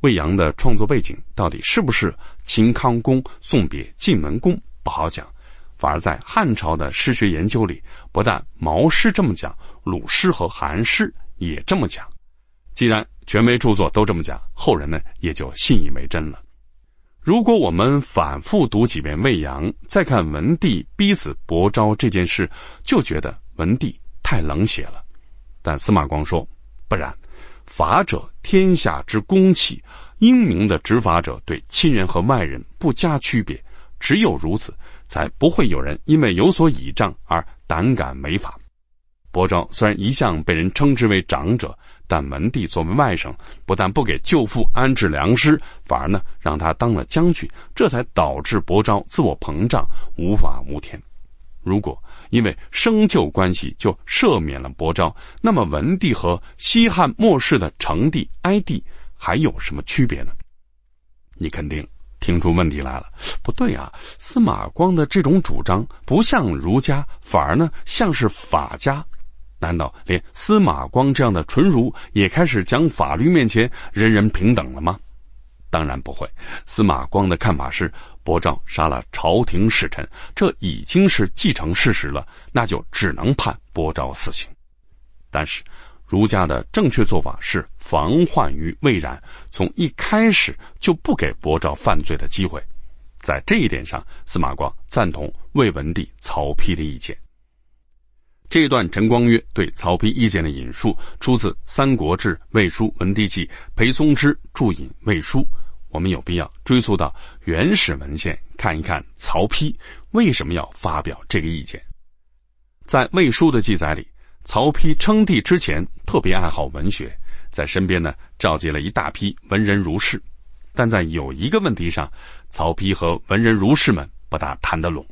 魏阳的创作背景到底是不是秦康公送别晋文公不好讲，反而在汉朝的诗学研究里，不但毛诗这么讲，鲁诗和韩诗也这么讲。既然权威著作都这么讲，后人呢也就信以为真了。如果我们反复读几遍魏阳，再看文帝逼死伯昭这件事，就觉得文帝。太冷血了，但司马光说不然。法者，天下之公器，英明的执法者对亲人和外人不加区别，只有如此，才不会有人因为有所倚仗而胆敢违法。伯昭虽然一向被人称之为长者，但文帝作为外甥，不但不给舅父安置良师，反而呢让他当了将军，这才导致伯昭自我膨胀，无法无天。如果因为生旧关系就赦免了伯昭，那么文帝和西汉末世的成帝、哀帝还有什么区别呢？你肯定听出问题来了。不对啊，司马光的这种主张不像儒家，反而呢像是法家。难道连司马光这样的纯儒也开始讲法律面前人人平等了吗？当然不会。司马光的看法是，伯昭杀了朝廷使臣，这已经是既成事实了，那就只能判伯昭死刑。但是儒家的正确做法是防患于未然，从一开始就不给伯昭犯罪的机会。在这一点上，司马光赞同魏文帝曹丕的意见。这一段陈光约对曹丕意见的引述，出自《三国志·魏书·文帝纪》，裴松之注引《魏书》。我们有必要追溯到原始文献，看一看曹丕为什么要发表这个意见。在《魏书》的记载里，曹丕称帝之前特别爱好文学，在身边呢召集了一大批文人儒士，但在有一个问题上，曹丕和文人儒士们不大谈得拢。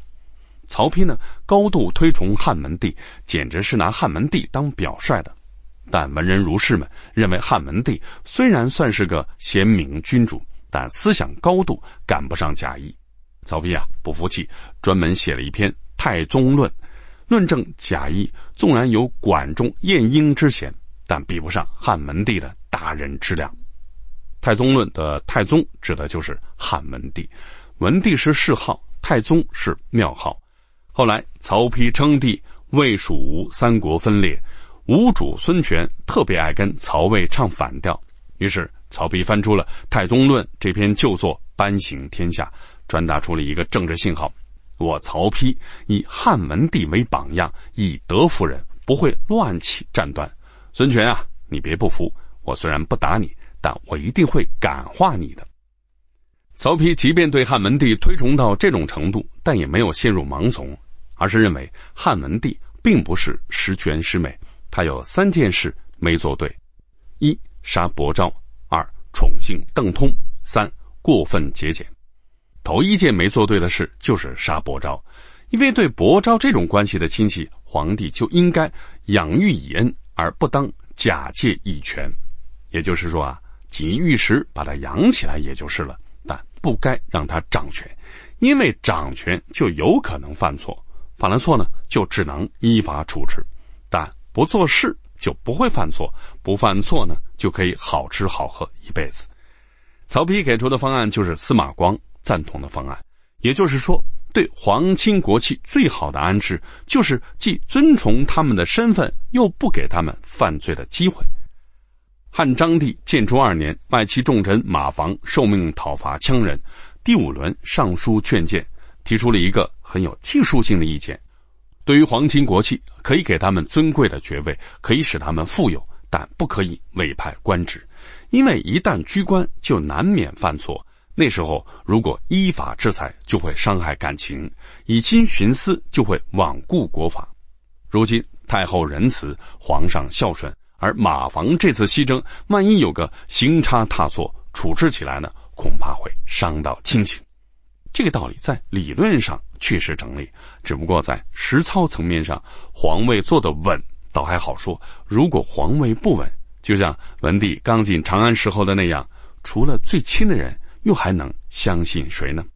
曹丕呢高度推崇汉文帝，简直是拿汉文帝当表率的。但文人儒士们认为汉文帝虽然算是个贤明君主，但思想高度赶不上贾谊。曹丕啊不服气，专门写了一篇《太宗论》，论证贾谊纵然有管仲、晏婴之贤，但比不上汉文帝的大人之量。《太宗论》的太宗指的就是汉文帝，文帝是谥号，太宗是庙号。后来曹丕称帝，魏、蜀、吴三国分裂。吴主孙权特别爱跟曹魏唱反调，于是曹丕翻出了《太宗论》这篇旧作，颁行天下，传达出了一个政治信号：我曹丕以汉文帝为榜样，以德服人，不会乱起战端。孙权啊，你别不服，我虽然不打你，但我一定会感化你的。曹丕即便对汉文帝推崇到这种程度，但也没有陷入盲从，而是认为汉文帝并不是十全十美。他有三件事没做对：一杀伯昭，二宠幸邓通，三过分节俭。头一件没做对的事就是杀伯昭，因为对伯昭这种关系的亲戚，皇帝就应该养育以恩，而不当假借以权。也就是说啊，锦衣玉食把他养起来也就是了，但不该让他掌权，因为掌权就有可能犯错，犯了错呢，就只能依法处置。但不做事就不会犯错，不犯错呢就可以好吃好喝一辈子。曹丕给出的方案就是司马光赞同的方案，也就是说，对皇亲国戚最好的安置就是既尊崇他们的身份，又不给他们犯罪的机会。汉章帝建初二年，外戚重臣马房受命讨伐羌人，第五轮上书劝谏，提出了一个很有技术性的意见。对于皇亲国戚，可以给他们尊贵的爵位，可以使他们富有，但不可以委派官职，因为一旦居官，就难免犯错。那时候如果依法制裁，就会伤害感情；以亲徇私，就会罔顾国法。如今太后仁慈，皇上孝顺，而马房这次西征，万一有个行差踏错，处置起来呢，恐怕会伤到亲情。这个道理在理论上确实成立，只不过在实操层面上，皇位坐得稳倒还好说。如果皇位不稳，就像文帝刚进长安时候的那样，除了最亲的人，又还能相信谁呢？《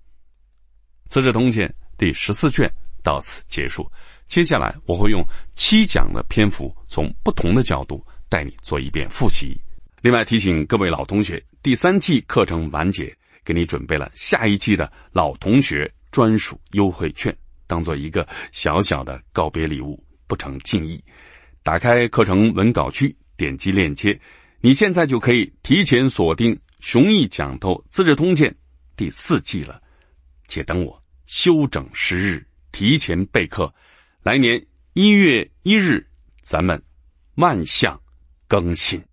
资治通鉴》第十四卷到此结束，接下来我会用七讲的篇幅，从不同的角度带你做一遍复习。另外提醒各位老同学，第三季课程完结。给你准备了下一季的老同学专属优惠券，当做一个小小的告别礼物，不成敬意。打开课程文稿区，点击链接，你现在就可以提前锁定《雄毅讲透《资治通鉴》第四季了。且等我休整十日，提前备课，来年一月一日，咱们万象更新。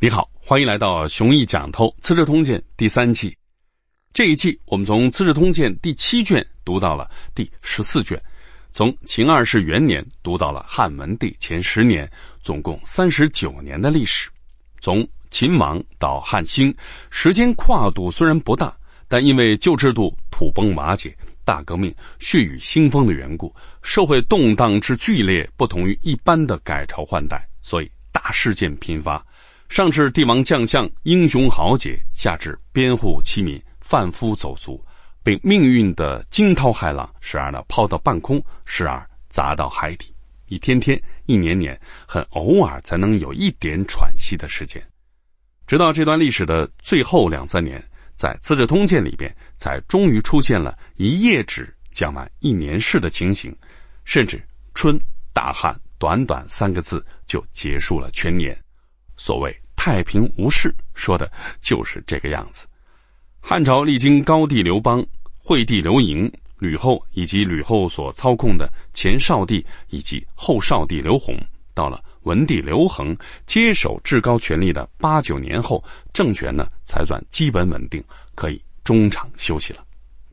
你好，欢迎来到雄毅讲透《资治通鉴》第三季。这一季我们从《资治通鉴》第七卷读到了第十四卷，从秦二世元年读到了汉文帝前十年，总共三十九年的历史。从秦亡到汉兴，时间跨度虽然不大，但因为旧制度土崩瓦解、大革命血雨腥风的缘故，社会动荡之剧烈不同于一般的改朝换代，所以大事件频发。上至帝王将相、英雄豪杰，下至边户妻民、贩夫走卒，被命运的惊涛骇浪时而呢抛到半空，时而砸到海底。一天天、一年年，很偶尔才能有一点喘息的时间。直到这段历史的最后两三年，在《资治通鉴》里边，才终于出现了一页纸讲完一年事的情形，甚至“春大旱”短短三个字就结束了全年。所谓太平无事，说的就是这个样子。汉朝历经高帝刘邦、惠帝刘盈、吕后以及吕后所操控的前少帝以及后少帝刘宏，到了文帝刘恒接手至高权力的八九年后，政权呢才算基本稳定，可以中场休息了。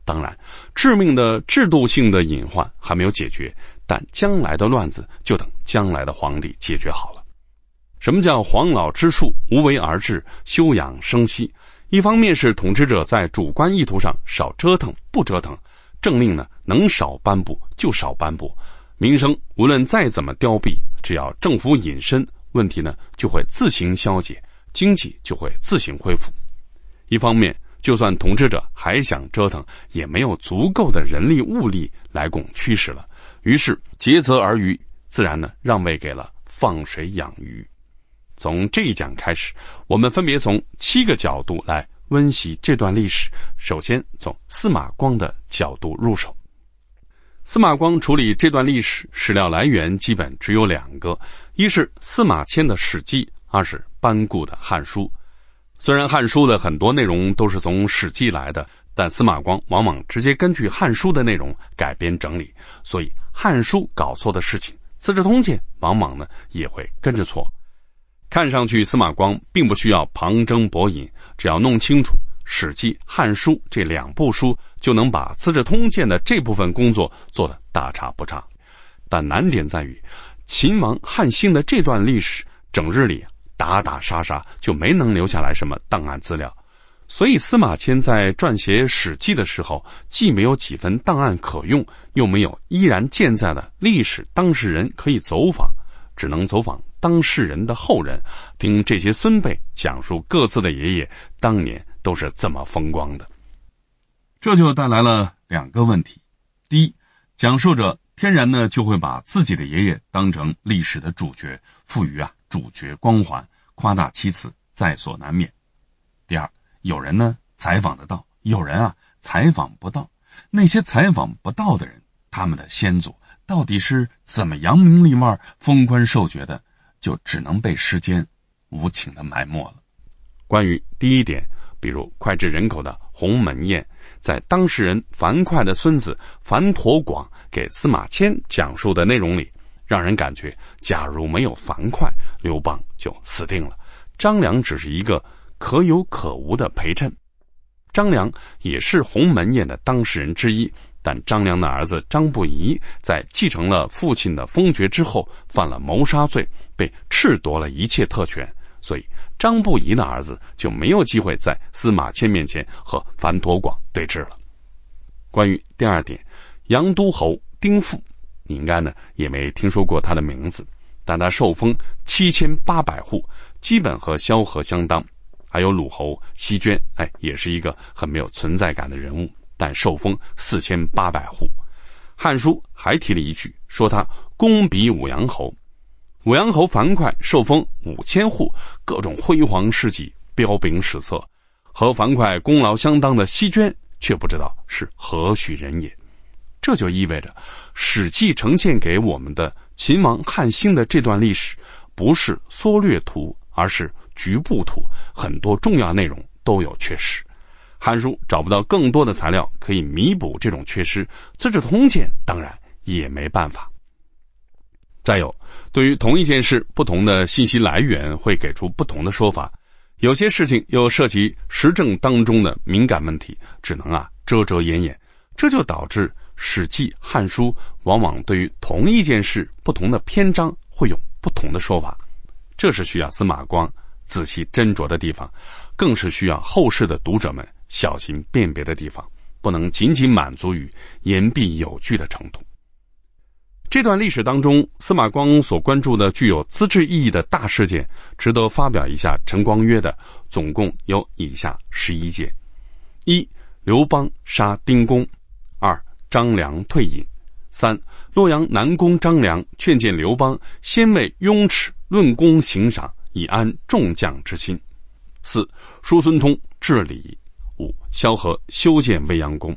当然，致命的制度性的隐患还没有解决，但将来的乱子就等将来的皇帝解决好了。什么叫黄老之术无为而治，休养生息？一方面是统治者在主观意图上少折腾不折腾，政令呢能少颁布就少颁布，民生无论再怎么凋敝，只要政府隐身，问题呢就会自行消解，经济就会自行恢复。一方面，就算统治者还想折腾，也没有足够的人力物力来供驱使了，于是竭泽而渔，自然呢让位给了放水养鱼。从这一讲开始，我们分别从七个角度来温习这段历史。首先从司马光的角度入手。司马光处理这段历史史料来源基本只有两个：一是司马迁的《史记》，二是班固的《汉书》。虽然《汉书》的很多内容都是从《史记》来的，但司马光往往直接根据《汉书》的内容改编整理，所以《汉书》搞错的事情，《资治通鉴》往往呢也会跟着错。看上去，司马光并不需要旁征博引，只要弄清楚《史记》《汉书》这两部书，就能把《资治通鉴》的这部分工作做得大差不差。但难点在于，秦王汉兴的这段历史，整日里打打杀杀，就没能留下来什么档案资料。所以，司马迁在撰写《史记》的时候，既没有几分档案可用，又没有依然健在的历史当事人可以走访，只能走访。当事人的后人听这些孙辈讲述各自的爷爷当年都是怎么风光的，这就带来了两个问题：第一，讲述者天然呢就会把自己的爷爷当成历史的主角，赋予啊主角光环，夸大其词在所难免；第二，有人呢采访得到，有人啊采访不到，那些采访不到的人，他们的先祖到底是怎么扬名立万、封官受爵的？就只能被时间无情的埋没了。关于第一点，比如脍炙人口的鸿门宴，在当事人樊哙的孙子樊陀广给司马迁讲述的内容里，让人感觉，假如没有樊哙，刘邦就死定了。张良只是一个可有可无的陪衬。张良也是鸿门宴的当事人之一。但张良的儿子张不疑在继承了父亲的封爵之后，犯了谋杀罪，被褫夺了一切特权，所以张不疑的儿子就没有机会在司马迁面前和樊陀广对峙了。关于第二点，杨都侯丁父，你应该呢也没听说过他的名字，但他受封七千八百户，基本和萧何相当。还有鲁侯西娟，哎，也是一个很没有存在感的人物。但受封四千八百户，《汉书》还提了一句，说他功比武阳侯。武阳侯樊哙受封五千户，各种辉煌事迹彪炳史册。和樊哙功劳相当的西娟，却不知道是何许人也。这就意味着，《史记》呈现给我们的秦王汉兴的这段历史，不是缩略图，而是局部图，很多重要内容都有缺失。汉书找不到更多的材料可以弥补这种缺失，资治通鉴当然也没办法。再有，对于同一件事，不同的信息来源会给出不同的说法，有些事情又涉及时政当中的敏感问题，只能啊遮遮掩掩，这就导致《史记》《汉书》往往对于同一件事不同的篇章会有不同的说法，这是需要司马光仔细斟酌的地方，更是需要后世的读者们。小心辨别的地方，不能仅仅满足于言必有据的程度。这段历史当中，司马光所关注的具有资质意义的大事件，值得发表一下陈光约的，总共有以下十一件：一、刘邦杀丁公；二、张良退隐；三、洛阳南宫张良劝谏刘邦，先为雍齿论功行赏，以安众将之心；四、叔孙通治理。五、萧何修建未央宫。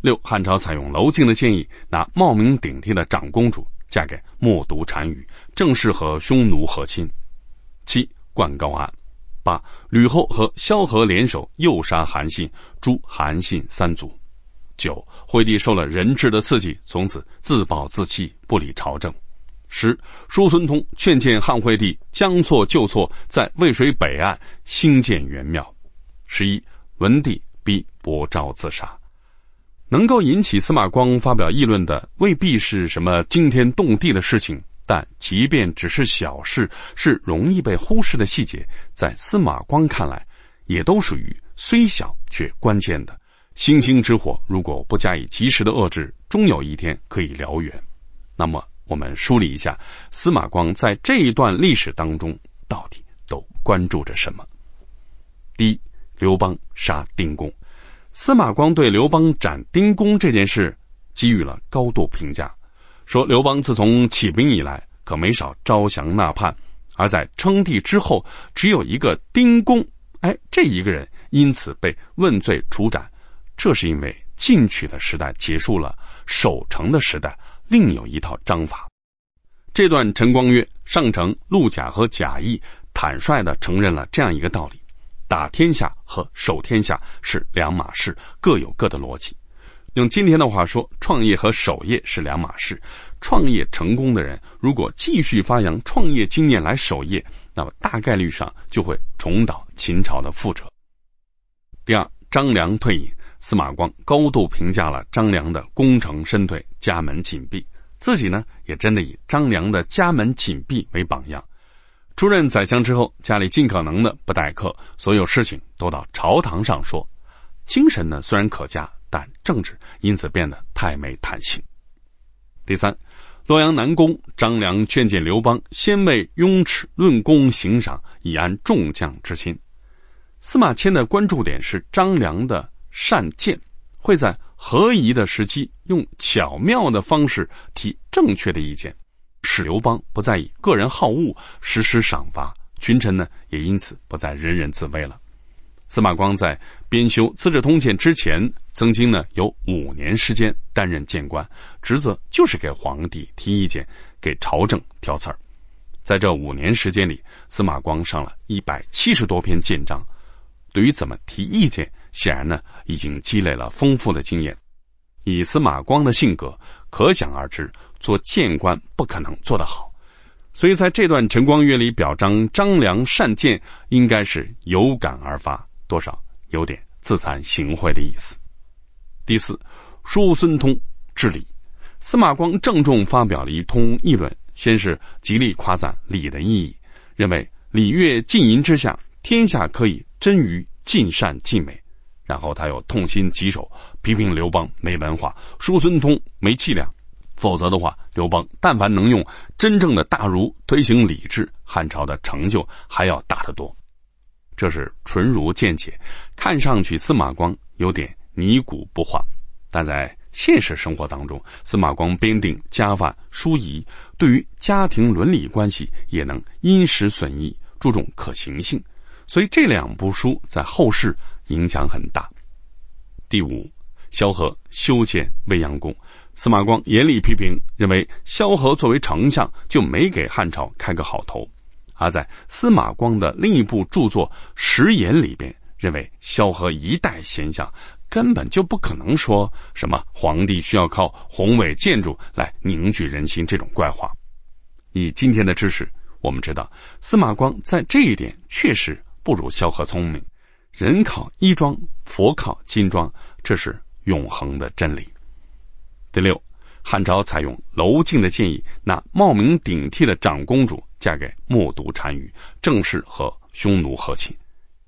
六、汉朝采用娄敬的建议，拿冒名顶替的长公主嫁给默读单于，正式和匈奴和亲。七、灌高案。八、吕后和萧何联手诱杀韩信，诛韩信三族。九、惠帝受了人质的刺激，从此自暴自弃，不理朝政。十、叔孙通劝谏汉惠帝将错就错，在渭水北岸兴建元庙。十一。文帝逼伯昭自杀，能够引起司马光发表议论的，未必是什么惊天动地的事情，但即便只是小事，是容易被忽视的细节，在司马光看来，也都属于虽小却关键的。星星之火，如果不加以及时的遏制，终有一天可以燎原。那么，我们梳理一下司马光在这一段历史当中到底都关注着什么？第一，刘邦杀丁公。司马光对刘邦斩丁公这件事给予了高度评价，说刘邦自从起兵以来，可没少招降纳叛，而在称帝之后，只有一个丁公，哎，这一个人因此被问罪处斩。这是因为进取的时代结束了，守城的时代另有一套章法。这段陈光曰：上承陆贾和贾谊坦率的承认了这样一个道理：打天下和守天下是两码事，各有各的逻辑。用今天的话说，创业和守业是两码事。创业成功的人，如果继续发扬创业经验来守业，那么大概率上就会重蹈秦朝的覆辙。第二，张良退隐。司马光高度评价了张良的功成身退、家门紧闭，自己呢也真的以张良的家门紧闭为榜样。出任宰相之后，家里尽可能的不待客，所有事情都到朝堂上说。精神呢虽然可嘉，但政治因此变得太没弹性。第三，洛阳南宫，张良劝谏刘邦，先为雍齿论功行赏，以安众将之心。司马迁的关注点是张良的。善谏会在合宜的时机，用巧妙的方式提正确的意见，使刘邦不再以个人好恶实施赏罚，群臣呢也因此不再人人自危了。司马光在编修《资治通鉴》之前，曾经呢有五年时间担任谏官，职责就是给皇帝提意见，给朝政挑刺儿。在这五年时间里，司马光上了一百七十多篇谏章，对于怎么提意见。显然呢，已经积累了丰富的经验。以司马光的性格，可想而知，做谏官不可能做得好。所以在这段陈光月里表彰张良善谏，应该是有感而发，多少有点自惭形秽的意思。第四，叔孙通治礼，司马光郑重发表了一通议论，先是极力夸赞礼的意义，认为礼乐尽淫之下，天下可以臻于尽善尽美。然后他又痛心疾首，批评刘邦没文化，叔孙通没气量。否则的话，刘邦但凡能用真正的大儒推行礼制，汉朝的成就还要大得多。这是纯儒见解，看上去司马光有点泥古不化，但在现实生活当中，司马光编定家法疏仪，对于家庭伦理关系也能因时损益，注重可行性。所以这两部书在后世。影响很大。第五，萧何修建未央宫，司马光严厉批评，认为萧何作为丞相就没给汉朝开个好头。而在司马光的另一部著作《食言》里边，认为萧何一代贤相根本就不可能说什么皇帝需要靠宏伟建筑来凝聚人心这种怪话。以今天的知识，我们知道司马光在这一点确实不如萧何聪明。人靠衣装，佛靠金装，这是永恒的真理。第六，汉朝采用娄敬的建议，那冒名顶替的长公主嫁给默读单于，正式和匈奴和亲。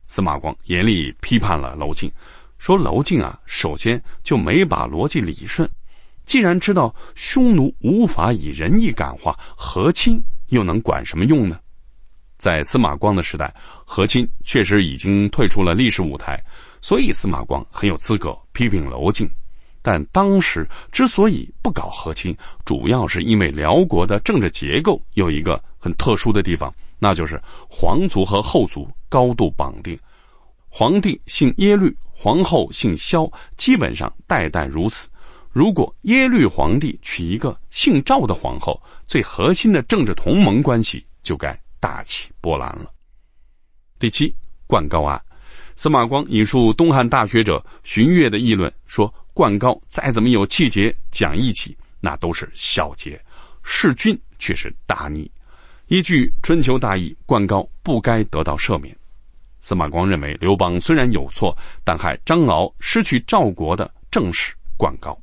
司马光严厉批判了娄敬，说娄敬啊，首先就没把逻辑理顺。既然知道匈奴无法以仁义感化，和亲又能管什么用呢？在司马光的时代，和亲确实已经退出了历史舞台，所以司马光很有资格批评娄敬。但当时之所以不搞和亲，主要是因为辽国的政治结构有一个很特殊的地方，那就是皇族和后族高度绑定。皇帝姓耶律，皇后姓萧，基本上代代如此。如果耶律皇帝娶一个姓赵的皇后，最核心的政治同盟关系就该。大起波澜了。第七，灌高案，司马光引述东汉大学者荀悦的议论说：“灌高再怎么有气节、讲义气，那都是小节；弑君却是大逆。依据春秋大义，灌高不该得到赦免。”司马光认为，刘邦虽然有错，但害张敖失去赵国的正是灌高。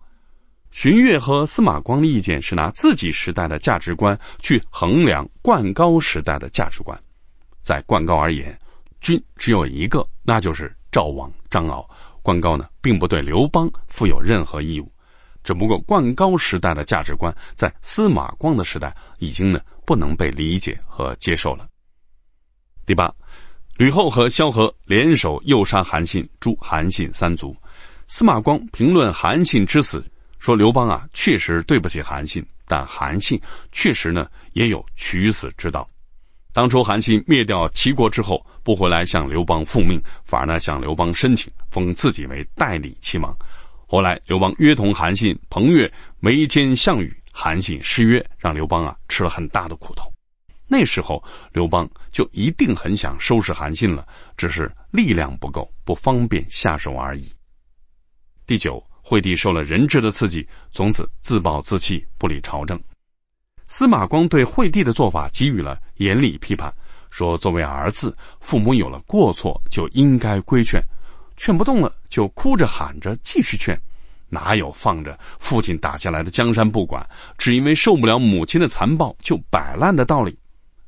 荀悦和司马光的意见是拿自己时代的价值观去衡量灌高时代的价值观。在灌高而言，君只有一个，那就是赵王张敖。灌高呢，并不对刘邦负有任何义务。只不过灌高时代的价值观，在司马光的时代已经呢不能被理解和接受了。第八，吕后和萧何联手诱杀韩信，诛韩信三族。司马光评论韩信之死，说刘邦啊确实对不起韩信，但韩信确实呢也有取死之道。当初韩信灭掉齐国之后，不回来向刘邦复命，反而呢向刘邦申请封自己为代理齐王。后来刘邦约同韩信、彭越围歼项羽，韩信失约，让刘邦啊吃了很大的苦头。那时候刘邦就一定很想收拾韩信了，只是力量不够，不方便下手而已。第九，惠帝受了人质的刺激，从此自暴自弃，不理朝政。司马光对惠帝的做法给予了严厉批判，说：“作为儿子，父母有了过错就应该规劝，劝不动了就哭着喊着继续劝，哪有放着父亲打下来的江山不管，只因为受不了母亲的残暴就摆烂的道理？”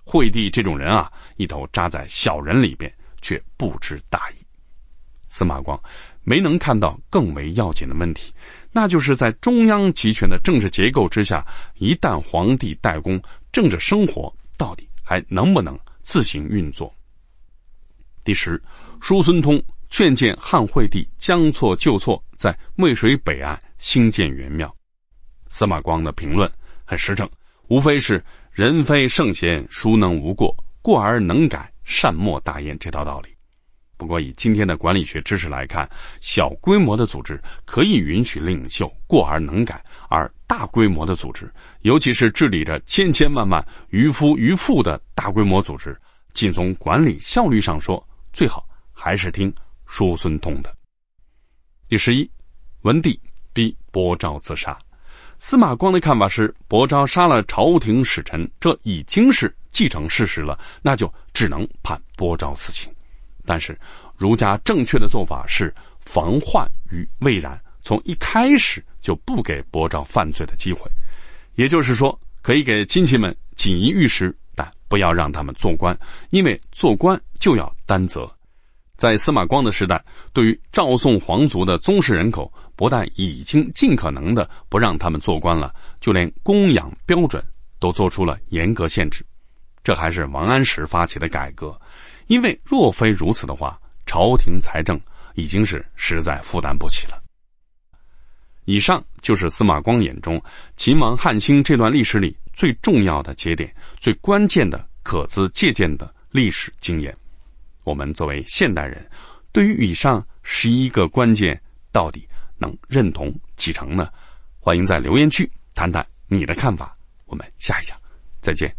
惠帝这种人啊，一头扎在小人里边，却不知大义。司马光没能看到更为要紧的问题。那就是在中央集权的政治结构之下，一旦皇帝代工，政治生活到底还能不能自行运作？第十，叔孙通劝谏汉惠帝将错就错，在渭水北岸兴建元庙。司马光的评论很实诚，无非是人非圣贤，孰能无过？过而能改，善莫大焉这套道理。不过，以今天的管理学知识来看，小规模的组织可以允许领袖过而能改，而大规模的组织，尤其是治理着千千万万渔夫渔妇的大规模组织，仅从管理效率上说，最好还是听叔孙通的。第十一，文帝逼伯昭自杀。司马光的看法是，伯昭杀了朝廷使臣，这已经是既成事实了，那就只能判伯昭死刑。但是，儒家正确的做法是防患于未然，从一开始就不给伯昭犯罪的机会。也就是说，可以给亲戚们锦衣玉食，但不要让他们做官，因为做官就要担责。在司马光的时代，对于赵宋皇族的宗室人口，不但已经尽可能的不让他们做官了，就连供养标准都做出了严格限制。这还是王安石发起的改革。因为若非如此的话，朝廷财政已经是实在负担不起了。以上就是司马光眼中秦王汉兴这段历史里最重要的节点、最关键的可资借鉴的历史经验。我们作为现代人，对于以上十一个关键，到底能认同几成呢？欢迎在留言区谈谈你的看法。我们下一讲再见。